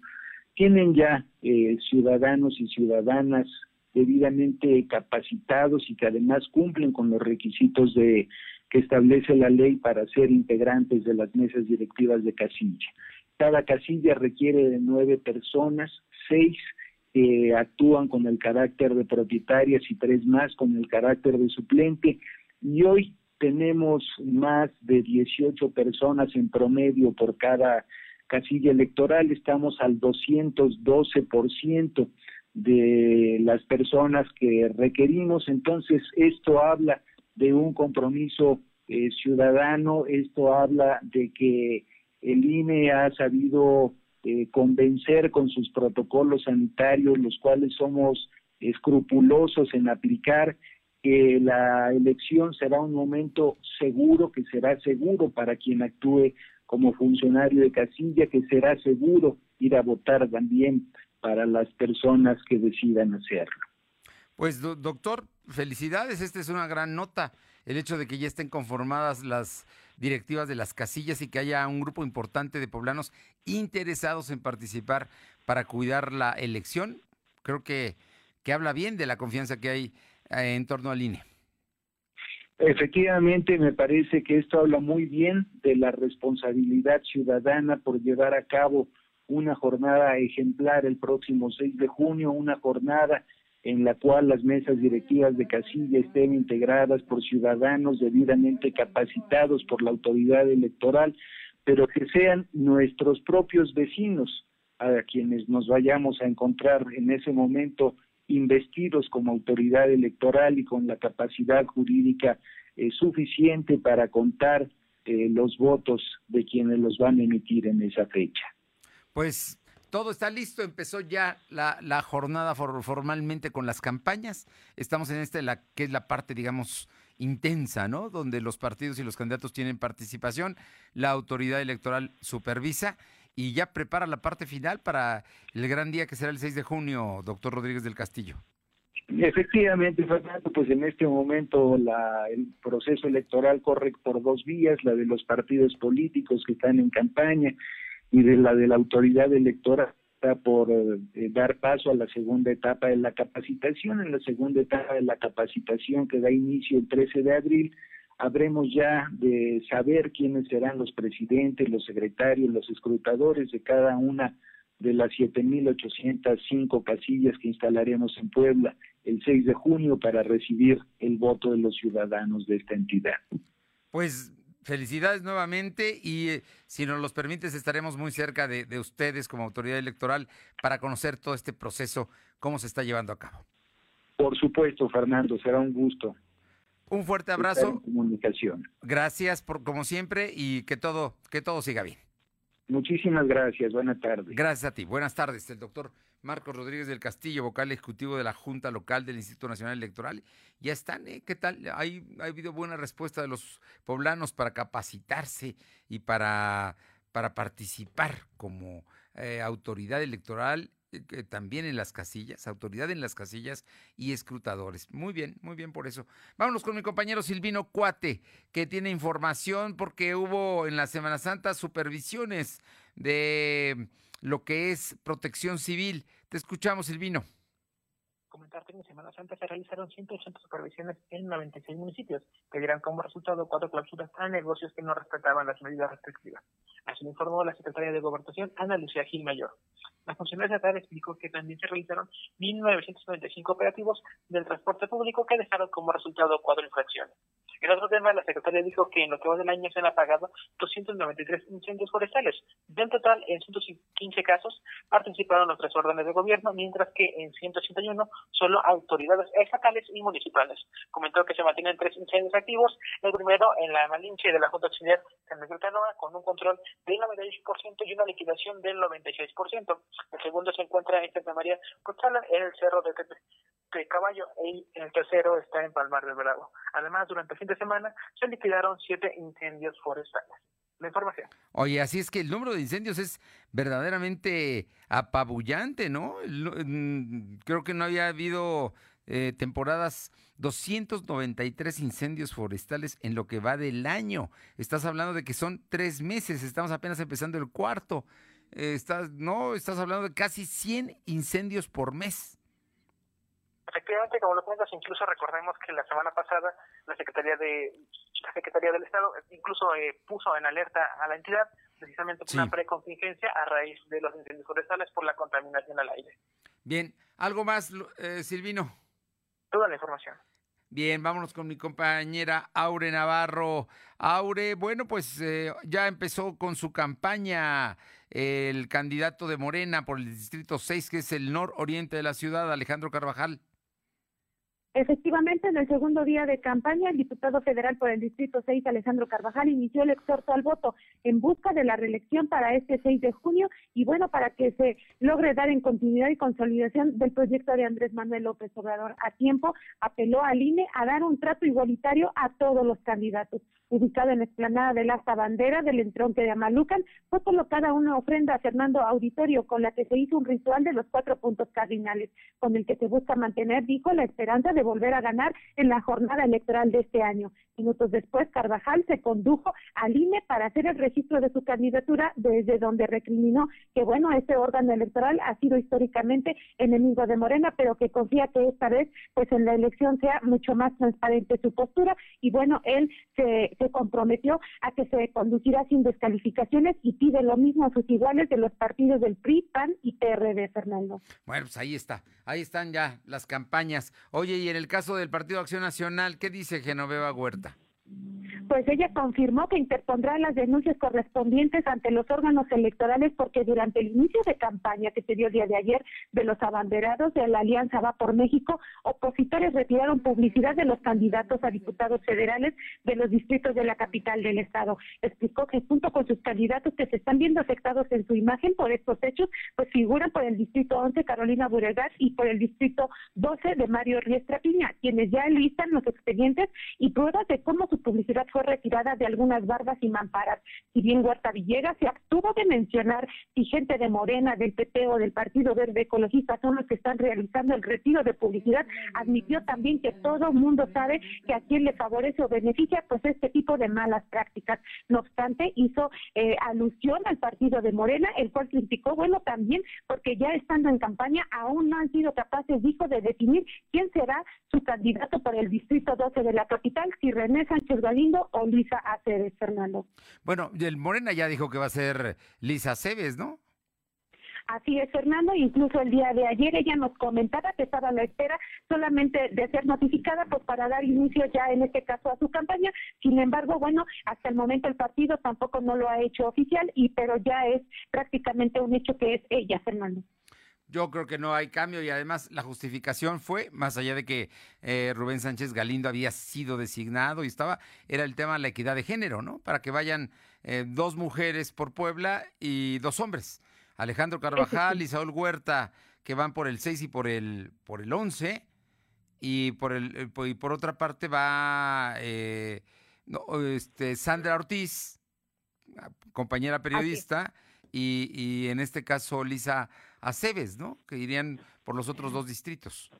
Speaker 14: tienen ya eh, ciudadanos y ciudadanas debidamente capacitados y que además cumplen con los requisitos de que establece la ley para ser integrantes de las mesas directivas de casilla. Cada casilla requiere de nueve personas, seis que actúan con el carácter de propietarias y tres más con el carácter de suplente. Y hoy tenemos más de 18 personas en promedio por cada casilla electoral, estamos al 212% de las personas que requerimos, entonces esto habla de un compromiso eh, ciudadano, esto habla de que el INE ha sabido eh, convencer con sus protocolos sanitarios, los cuales somos escrupulosos en aplicar, que la elección será un momento seguro, que será seguro para quien actúe como funcionario de casilla, que será seguro ir a votar también para las personas que decidan hacerlo.
Speaker 1: Pues doctor, felicidades, esta es una gran nota, el hecho de que ya estén conformadas las directivas de las casillas y que haya un grupo importante de poblanos interesados en participar para cuidar la elección, creo que, que habla bien de la confianza que hay en torno al INE.
Speaker 14: Efectivamente, me parece que esto habla muy bien de la responsabilidad ciudadana por llevar a cabo una jornada ejemplar el próximo 6 de junio, una jornada en la cual las mesas directivas de casilla estén integradas por ciudadanos debidamente capacitados por la autoridad electoral, pero que sean nuestros propios vecinos a quienes nos vayamos a encontrar en ese momento investidos como autoridad electoral y con la capacidad jurídica eh, suficiente para contar eh, los votos de quienes los van a emitir en esa fecha.
Speaker 1: Pues todo está listo, empezó ya la, jornada formalmente con las campañas. Estamos en esta, que es la parte, digamos, intensa, ¿no? Donde los partidos y los candidatos tienen participación, la autoridad electoral supervisa y ya prepara la parte final para el gran día que será el 6 de junio, doctor Rodríguez del Castillo.
Speaker 14: Efectivamente, Fernando, pues en este momento la, el proceso electoral corre por dos vías, la de los partidos políticos que están en campaña y de la de la autoridad electoral por eh, dar paso a la segunda etapa de la capacitación. En la segunda etapa de la capacitación que da inicio el 13 de abril, habremos ya de saber quiénes serán los presidentes, los secretarios, los escrutadores de cada una de las 7.805 casillas que instalaremos en Puebla el 6 de junio para recibir el voto de los ciudadanos de esta entidad.
Speaker 1: Pues felicidades nuevamente y eh, si nos los permites estaremos muy cerca de, de, ustedes como autoridad electoral para conocer todo este proceso, cómo se está llevando a cabo.
Speaker 14: Por supuesto, Fernando, será un gusto.
Speaker 1: Un fuerte abrazo.
Speaker 14: comunicación.
Speaker 1: Gracias por como siempre y que todo que todo siga bien.
Speaker 14: Muchísimas gracias. Buenas tardes.
Speaker 1: Gracias a ti. Buenas tardes. El doctor Marcos Rodríguez del Castillo, vocal ejecutivo de la Junta Local del Instituto Nacional Electoral. Ya están, ¿eh? ¿Qué tal? Hay, ha habido buena respuesta de los poblanos para capacitarse y para, para participar como eh, autoridad electoral eh, también en las casillas, autoridad en las casillas y escrutadores. Muy bien, muy bien por eso. Vámonos con mi compañero Silvino Cuate, que tiene información porque hubo en la Semana Santa supervisiones de lo que es protección civil. Te escuchamos, Silvino
Speaker 5: comentarte que en Semana Santa se realizaron 180 supervisiones en 96 municipios, que dieron como resultado cuatro clausuras a negocios que no respetaban las medidas restrictivas. Así lo informó la secretaria de Gobernación, Ana Lucía Gil Mayor. La funcionaria estatal explicó que también se realizaron 1.995 operativos del transporte público que dejaron como resultado cuatro infracciones. Otro tema, la secretaria dijo que en lo que va del año se han apagado 293 incendios forestales. De total, en 115 casos participaron los tres órdenes de gobierno, mientras que en 181 solo autoridades estatales y municipales. Comentó que se mantienen tres incendios activos, el primero en la Malinche de la Junta Auxiliar San Miguel Canoa, con un control del 98% y una liquidación del 96%. El segundo se encuentra en Santa María Cochala, en el Cerro de, de Caballo, y el tercero está en Palmar del Bravo. Además, durante el fin de semana se liquidaron siete incendios forestales. La información.
Speaker 1: Oye, así es que el número de incendios es verdaderamente apabullante, ¿no? Creo que no había habido eh, temporadas 293 incendios forestales en lo que va del año. Estás hablando de que son tres meses, estamos apenas empezando el cuarto. Eh, estás, no, estás hablando de casi 100 incendios por mes.
Speaker 5: Efectivamente, como lo cuentas, incluso recordemos que la semana pasada la Secretaría de la Secretaría del Estado incluso eh, puso en alerta a la entidad precisamente por una precontingencia a raíz de los incendios forestales por la contaminación al aire.
Speaker 1: Bien, ¿algo más, eh, Silvino?
Speaker 5: Toda la información.
Speaker 1: Bien, vámonos con mi compañera Aure Navarro. Aure, bueno, pues eh, ya empezó con su campaña el candidato de Morena por el Distrito 6, que es el nororiente de la ciudad, Alejandro Carvajal.
Speaker 7: Efectivamente, en el segundo día de campaña, el diputado federal por el Distrito 6, Alejandro Carvajal, inició el exhorto al voto en busca de la reelección para este 6 de junio y bueno, para que se logre dar en continuidad y consolidación del proyecto de Andrés Manuel López Obrador. A tiempo, apeló al INE a dar un trato igualitario a todos los candidatos ubicado en la explanada del asta bandera del entronque de Amalucan, fue colocada una ofrenda a Fernando Auditorio con la que se hizo un ritual de los cuatro puntos cardinales, con el que se busca mantener, dijo, la esperanza de volver a ganar en la jornada electoral de este año. Minutos después, Carvajal se condujo al INE para hacer el registro de su candidatura, desde donde recriminó que, bueno, este órgano electoral ha sido históricamente enemigo de Morena, pero que confía que esta vez, pues en la elección sea mucho más transparente su postura. Y bueno, él se, se comprometió a que se conducirá sin descalificaciones y pide lo mismo a sus iguales de los partidos del PRI, PAN y PRD, Fernando.
Speaker 1: Bueno, pues ahí está, ahí están ya las campañas. Oye, y en el caso del Partido Acción Nacional, ¿qué dice Genoveva Huerta?
Speaker 7: Pues ella confirmó que interpondrá las denuncias correspondientes ante los órganos electorales porque durante el inicio de campaña que se dio el día de ayer de los abanderados de la Alianza Va por México, opositores retiraron publicidad de los candidatos a diputados federales de los distritos de la capital del estado. Explicó que junto con sus candidatos que se están viendo afectados en su imagen por estos hechos, pues figuran por el distrito 11 Carolina Buregas y por el distrito 12 de Mario Riestra Piña, quienes ya listan los expedientes y pruebas de cómo su publicidad fue retirada de algunas barbas y mamparas. Si bien Huerta Villegas se abstuvo de mencionar si gente de Morena, del PP o del Partido Verde Ecologista son los que están realizando el retiro de publicidad, admitió también que todo el mundo sabe que a quien le favorece o beneficia pues este tipo de malas prácticas. No obstante, hizo eh, alusión al partido de Morena, el cual criticó, bueno, también porque ya estando en campaña aún no han sido capaces, dijo, de definir quién será su candidato para el distrito 12 de la capital, si René Sánchez Galindo o Lisa Aceves, Fernando.
Speaker 1: Bueno, el Morena ya dijo que va a ser Lisa Aceves, ¿no?
Speaker 7: Así es, Fernando. Incluso el día de ayer ella nos comentaba que estaba a la espera solamente de ser notificada pues para dar inicio ya en este caso a su campaña. Sin embargo, bueno, hasta el momento el partido tampoco no lo ha hecho oficial y pero ya es prácticamente un hecho que es ella, Fernando.
Speaker 1: Yo creo que no hay cambio y además la justificación fue, más allá de que eh, Rubén Sánchez Galindo había sido designado y estaba, era el tema de la equidad de género, ¿no? Para que vayan eh, dos mujeres por Puebla y dos hombres. Alejandro Carvajal y Saúl Huerta, que van por el 6 y por el, por el 11. Y por, el, eh, y por otra parte va este, Sandra Ortiz, compañera periodista, y, y en este caso Lisa a Cebes, ¿no? Que irían por los otros dos distritos.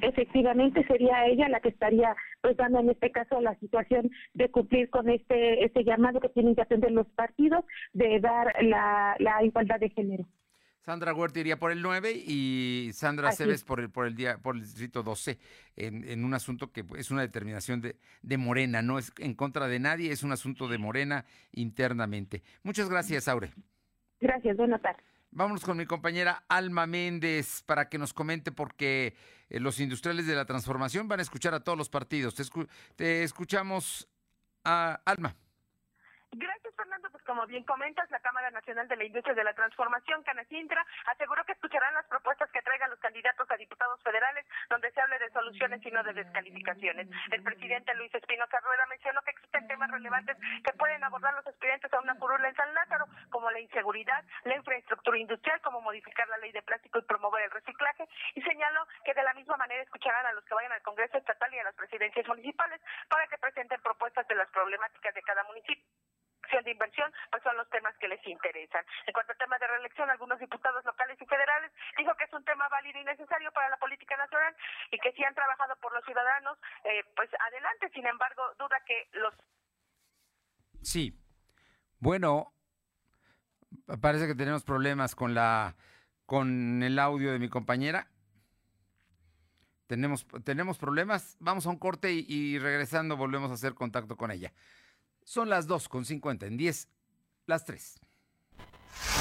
Speaker 7: Efectivamente sería ella la que estaría pues dando en este caso la situación de cumplir con este este llamado que tienen que atender los partidos de dar la, igualdad de género.
Speaker 1: Sandra Huerta iría por el 9 y Sandra Cebes por el por el día por el distrito 12 en, en, un asunto que es una determinación de, de Morena, no es en contra de nadie, es un asunto de Morena internamente. Muchas gracias, Aure.
Speaker 7: Gracias, buenas tardes.
Speaker 1: Vámonos con mi compañera Alma Méndez para que nos comente porque eh, los industriales de la transformación van a escuchar a todos los partidos. Te, te escuchamos, a Alma.
Speaker 6: Gracias, como bien comentas, la Cámara Nacional de la Industria de la Transformación, Canacintra, aseguró que escucharán las propuestas que traigan los candidatos a diputados federales, donde se hable de soluciones y no de descalificaciones. El presidente Luis Espinoza Rueda mencionó que existen temas relevantes que pueden abordar los aspirantes a una curula en San Lázaro, como la inseguridad, la infraestructura industrial, como modificar la ley de plástico y promover el reciclaje, y señaló que de la misma manera escucharán a los que vayan al Congreso Estatal y a las presidencias municipales para que presenten propuestas de las problemáticas de cada municipio de inversión, pues son los temas que les interesan. En cuanto al tema de reelección, algunos diputados locales y federales dijo que es un tema válido y necesario para la política nacional y que si han trabajado por los ciudadanos, eh, pues adelante. Sin embargo, duda que los...
Speaker 1: Sí. Bueno, parece que tenemos problemas con la con el audio de mi compañera. Tenemos, tenemos problemas. Vamos a un corte y, y regresando volvemos a hacer contacto con ella. Son las 2 con 50, en 10, las 3.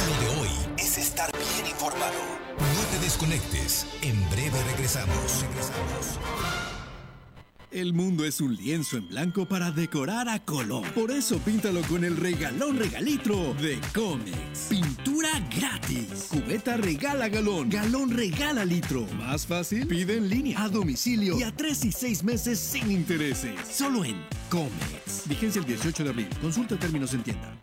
Speaker 2: Lo de hoy es estar bien informado. No te desconectes. En breve regresamos. Regresamos.
Speaker 8: El mundo es un lienzo en blanco para decorar a color. Por eso píntalo con el regalón regalitro de Comex. Pintura gratis. Cubeta regala galón. Galón regala litro. Más fácil, pide en línea, a domicilio y a tres y seis meses sin intereses. Solo en Comex. Vigencia el 18 de abril. Consulta términos en tienda.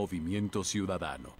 Speaker 2: Movimiento Ciudadano.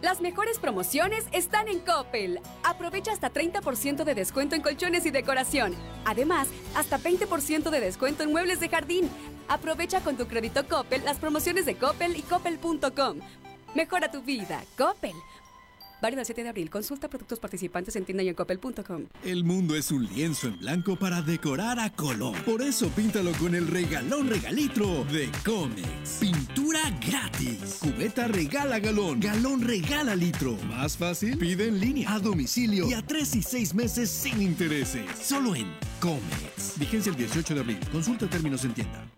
Speaker 11: Las mejores promociones están en Coppel. Aprovecha hasta 30% de descuento en colchones y decoración. Además, hasta 20% de descuento en muebles de jardín. Aprovecha con tu crédito Coppel las promociones de Coppel y coppel.com. Mejora tu vida, Coppel. Válido el 7 de abril. Consulta productos participantes en tienda y en coppel.com.
Speaker 8: El mundo es un lienzo en blanco para decorar a color. Por eso píntalo con el regalón regalitro de Comex. Pintura gratis. Cubeta regala galón. Galón regala litro. Más fácil, pide en línea, a domicilio y a tres y seis meses sin intereses. Solo en Comex. Vigencia el 18 de abril. Consulta términos en tienda.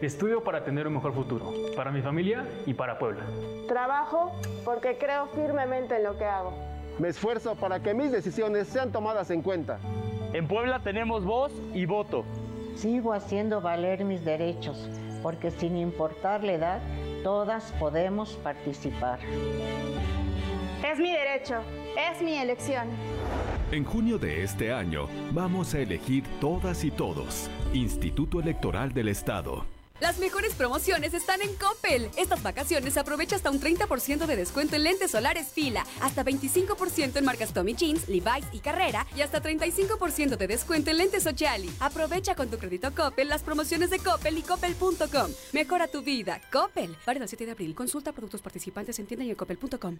Speaker 15: Estudio para tener un mejor futuro, para mi familia y para Puebla.
Speaker 16: Trabajo porque creo firmemente en lo que hago.
Speaker 3: Me esfuerzo para que mis decisiones sean tomadas en cuenta.
Speaker 15: En Puebla tenemos voz y voto.
Speaker 17: Sigo haciendo valer mis derechos, porque sin importar la edad, todas podemos participar.
Speaker 16: Es mi derecho, es mi elección.
Speaker 2: En junio de este año, vamos a elegir todas y todos. Instituto Electoral del Estado.
Speaker 11: Las mejores promociones están en Coppel. Estas vacaciones aprovecha hasta un 30% de descuento en lentes solares fila, hasta 25% en marcas Tommy Jeans, Levi's y Carrera y hasta 35% de descuento en lentes Sociali. Aprovecha con tu crédito Coppel las promociones de Coppel y coppel.com. Mejora tu vida. Coppel. Válido el 7 de abril. Consulta productos participantes en tienda en coppel.com.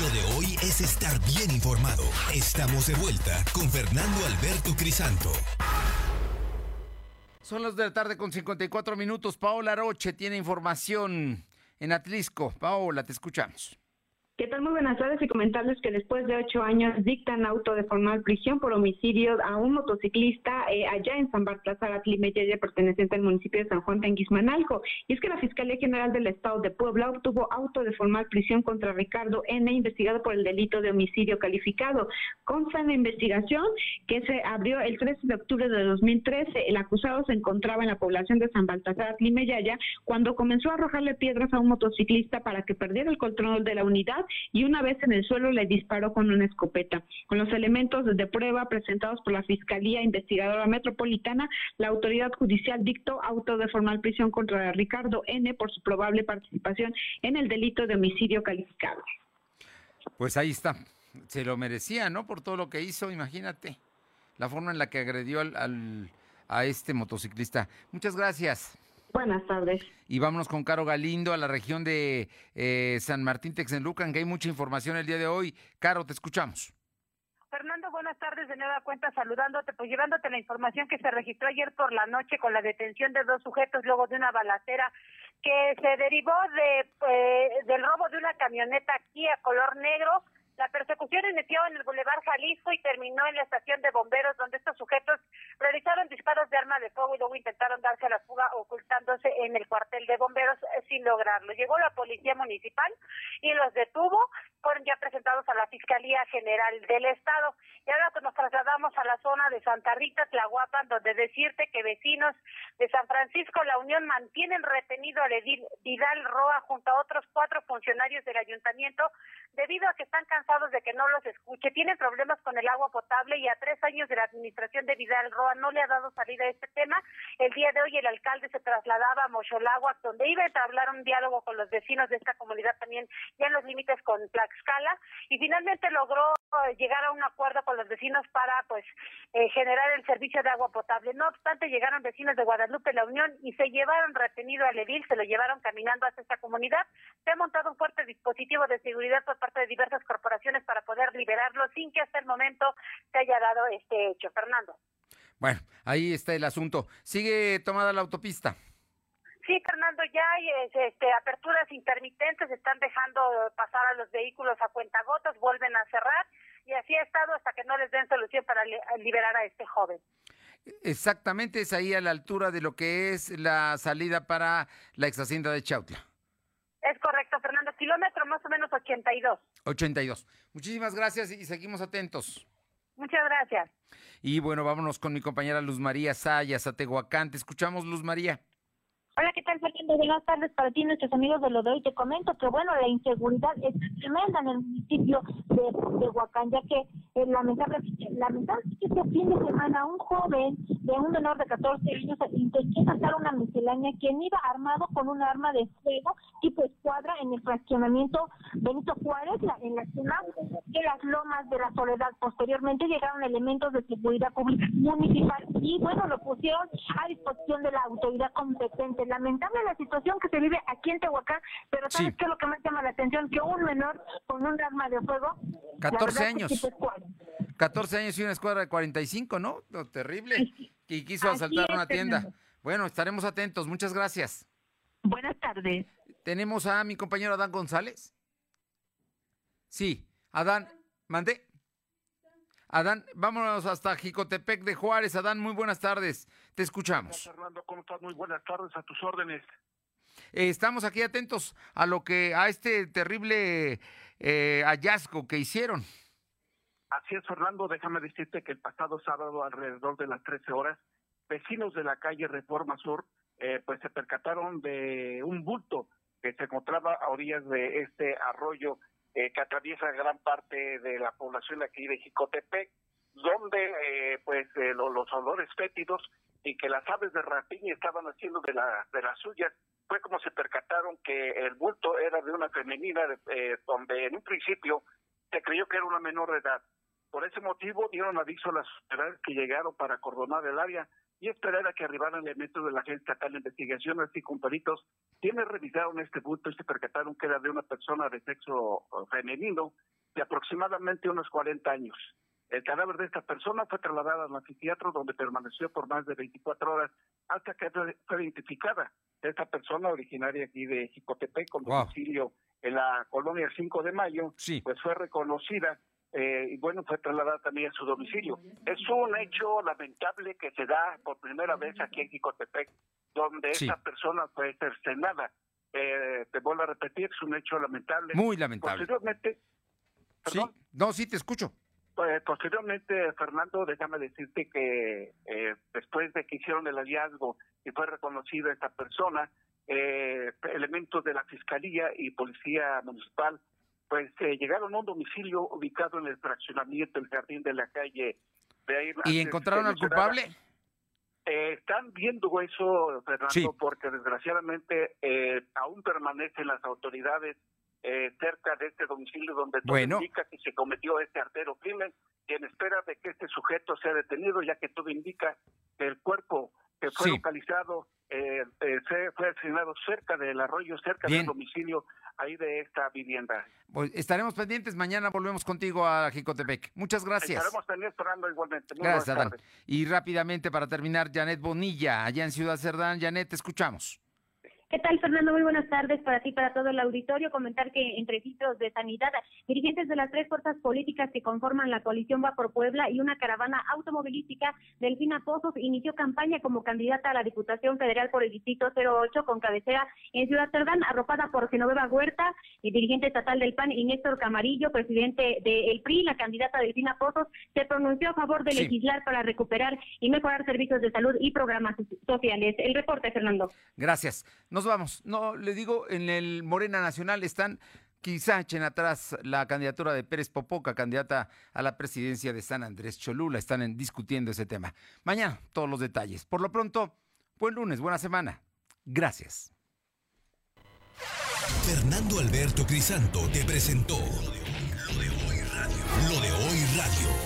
Speaker 2: Lo de hoy es estar bien informado. Estamos de vuelta con Fernando Alberto Crisanto.
Speaker 1: Son las de la tarde con 54 minutos. Paola Roche tiene información en Atlisco. Paola, te escuchamos.
Speaker 16: ¿Qué tal? Muy buenas tardes y comentarles que después de ocho años dictan auto de formal prisión por homicidio a un motociclista eh, allá en San Baltasar Atlimeyeye, perteneciente al municipio de San Juan Tenguismanalco. Y es que la Fiscalía General del Estado de Puebla obtuvo auto de formal prisión contra Ricardo N., investigado por el delito de homicidio calificado. Consta en la investigación que se abrió el 13 de octubre de 2013. El acusado se encontraba en la población de San Baltasar Atlimeyaya cuando comenzó a arrojarle piedras a un motociclista para que perdiera el control de la unidad y una vez en el suelo le disparó con una escopeta. Con los elementos de prueba presentados por la Fiscalía Investigadora Metropolitana, la autoridad judicial dictó auto de formal prisión contra Ricardo N. por su probable participación en el delito de homicidio calificado.
Speaker 1: Pues ahí está. Se lo merecía, ¿no? Por todo lo que hizo, imagínate. La forma en la que agredió al, a este motociclista. Muchas gracias.
Speaker 16: Buenas tardes.
Speaker 1: Y vámonos con Caro Galindo a la región de eh, San Martín Texenlucan, que hay mucha información el día de hoy. Caro, te escuchamos.
Speaker 7: Fernando, buenas tardes. De nueva cuenta saludándote, pues llevándote la información que se registró ayer por la noche con la detención de dos sujetos luego de una balacera que se derivó de eh, del robo de una camioneta aquí a color negro la persecución inició en el Boulevard Jalisco y terminó en la estación de bomberos, donde estos sujetos realizaron disparos de arma de fuego y luego intentaron darse a la fuga ocultándose en el cuartel de bomberos eh, sin lograrlo. Llegó la policía municipal y los detuvo. Fueron ya presentados a la Fiscalía General del Estado. Y ahora pues nos trasladamos a la zona de Santa Rita, Tlahuapan, donde decirte que vecinos de San Francisco La Unión mantienen retenido a edil Vidal Roa junto a otros cuatro funcionarios del ayuntamiento debido a que están cansados de que no los escuche, tienen problemas con el agua potable y a tres años de la administración de Vidal Roa no le ha dado salida a este tema. El día de hoy el alcalde se trasladaba a Mocholagua, donde iba a entablar un diálogo con los vecinos de esta comunidad también ya en los límites con Tlaxcala y finalmente logró eh, llegar a un acuerdo con los vecinos para pues eh, generar el servicio de agua potable. No obstante, llegaron vecinos de Guadalupe, La Unión y se llevaron retenido al edil, se lo llevaron caminando hacia esta comunidad. Se ha montado un fuerte dispositivo de seguridad por parte de diversas corporaciones para poder liberarlo sin que hasta el momento se haya dado este hecho. Fernando.
Speaker 1: Bueno, ahí está el asunto. ¿Sigue tomada la autopista?
Speaker 7: Sí, Fernando, ya hay este, aperturas intermitentes, están dejando pasar a los vehículos a cuentagotas, vuelven a cerrar y así ha estado hasta que no les den solución para liberar a este joven.
Speaker 1: Exactamente, es ahí a la altura de lo que es la salida para la ex hacienda de Chautla.
Speaker 7: Es correcto, Fernando. Kilómetro más o menos 82.
Speaker 1: 82. Muchísimas gracias y seguimos atentos.
Speaker 7: Muchas gracias.
Speaker 1: Y bueno, vámonos con mi compañera Luz María Sayas a Tehuacán. Te escuchamos, Luz María.
Speaker 18: Hola, ¿qué tal, Buenas tardes para ti, nuestros amigos de lo de hoy. Te comento que, bueno, la inseguridad es tremenda en el municipio de, de Huacán, ya que eh, lamentable, este fin de semana un joven de un menor de 14 años intentó sacar una miscelánea quien iba armado con un arma de fuego tipo escuadra en el fraccionamiento Benito Juárez, en la zona de las lomas de la soledad. Posteriormente llegaron elementos de seguridad pública municipal y, bueno, lo pusieron a disposición de la autoridad competente lamentable la situación que se vive aquí en Tehuacán, pero ¿sabes qué es lo que más llama la atención? Que un menor con un arma de fuego...
Speaker 1: 14 años. 14 años y una escuadra de 45, ¿no? Lo terrible. Y quiso asaltar una tienda. Bueno, estaremos atentos. Muchas gracias.
Speaker 18: Buenas tardes.
Speaker 1: Tenemos a mi compañero Adán González. Sí, Adán, mandé. Adán, vámonos hasta Jicotepec de Juárez. Adán, muy buenas tardes. Te escuchamos.
Speaker 19: Fernando, ¿cómo estás? Muy buenas tardes, a tus órdenes.
Speaker 1: Eh, estamos aquí atentos a lo que, a este terrible eh, hallazgo que hicieron.
Speaker 19: Así es, Fernando. Déjame decirte que el pasado sábado, alrededor de las 13 horas, vecinos de la calle Reforma Sur, eh, pues se percataron de un bulto que se encontraba a orillas de este arroyo eh, que atraviesa gran parte de la población aquí de Jicotepec, donde eh, pues eh, los olores fétidos y que las aves de rapiña estaban haciendo de, la, de las suyas, fue como se percataron que el bulto era de una femenina, donde en un principio se creyó que era una menor de edad. Por ese motivo dieron aviso a las autoridades que llegaron para acordonar el área y esperar a que arribaran elementos de la Agencia Estatal de Investigación, así con peritos, quienes revisaron este bulto y se percataron que era de una persona de sexo eh, femenino de aproximadamente unos 40 años. El cadáver de esta persona fue trasladado al anfiteatro donde permaneció por más de 24 horas hasta que fue identificada. Esta persona originaria aquí de Jicotepec con domicilio en la colonia 5 de Mayo, pues fue reconocida eh, y bueno, fue trasladada también a su domicilio. Es un hecho lamentable que se da por primera vez aquí en Jicotepec, donde esta persona fue cercenada. Eh, te vuelvo a repetir, es un hecho lamentable.
Speaker 1: Muy lamentable.
Speaker 19: Posteriormente,
Speaker 1: Sí. No, sí, te escucho.
Speaker 19: Pues, posteriormente, Fernando, déjame decirte que eh, después de que hicieron el hallazgo y fue reconocida esta persona, eh, elementos de la Fiscalía y Policía Municipal, pues eh, llegaron a un domicilio ubicado en el fraccionamiento del Jardín de la Calle. De
Speaker 1: ¿Y encontraron al culpable?
Speaker 19: Eh, están viendo eso, Fernando, porque desgraciadamente eh, aún permanecen las autoridades eh, cerca de este domicilio donde todo indica que se cometió este artero crimen y en espera de que este sujeto sea detenido, ya que todo indica que el cuerpo que fue localizado eh, eh, se fue asignado cerca del arroyo, cerca del domicilio ahí de esta vivienda.
Speaker 1: Pues estaremos pendientes, mañana volvemos contigo a Jicotepec. Muchas gracias.
Speaker 19: Estaremos pendientes esperando igualmente.
Speaker 1: gracias, Adán. Y rápidamente para terminar, Janet Bonilla, allá en Ciudad Cerdán. Janet, te escuchamos.
Speaker 6: ¿Qué tal, Fernando? Muy buenas tardes para ti, para todo el auditorio. Comentar que entre sitios de sanidad, dirigentes de las tres fuerzas políticas que conforman la coalición Va por Puebla y una caravana automovilística, Delfina Pozos inició campaña como candidata a la Diputación Federal por el Distrito 08 con cabecera en Ciudad Cerdán, arropada por Genoveva Huerta, y dirigente estatal del PAN, y Néstor Camarillo, presidente del PRI. La candidata Delfina Pozos se pronunció a favor de legislar para recuperar y mejorar servicios de salud y programas sociales. El reporte, Fernando.
Speaker 1: Gracias. Nos vamos. No, le digo, en el Morena Nacional están, quizá echen atrás la candidatura de Pérez Popoca, candidata a la presidencia de San Andrés Cholula. Están discutiendo ese tema. Mañana, todos los detalles. Por lo pronto, buen lunes, buena semana. Gracias.
Speaker 2: Fernando Alberto Crisanto te presentó Lo de Hoy Radio. Lo de Hoy Radio.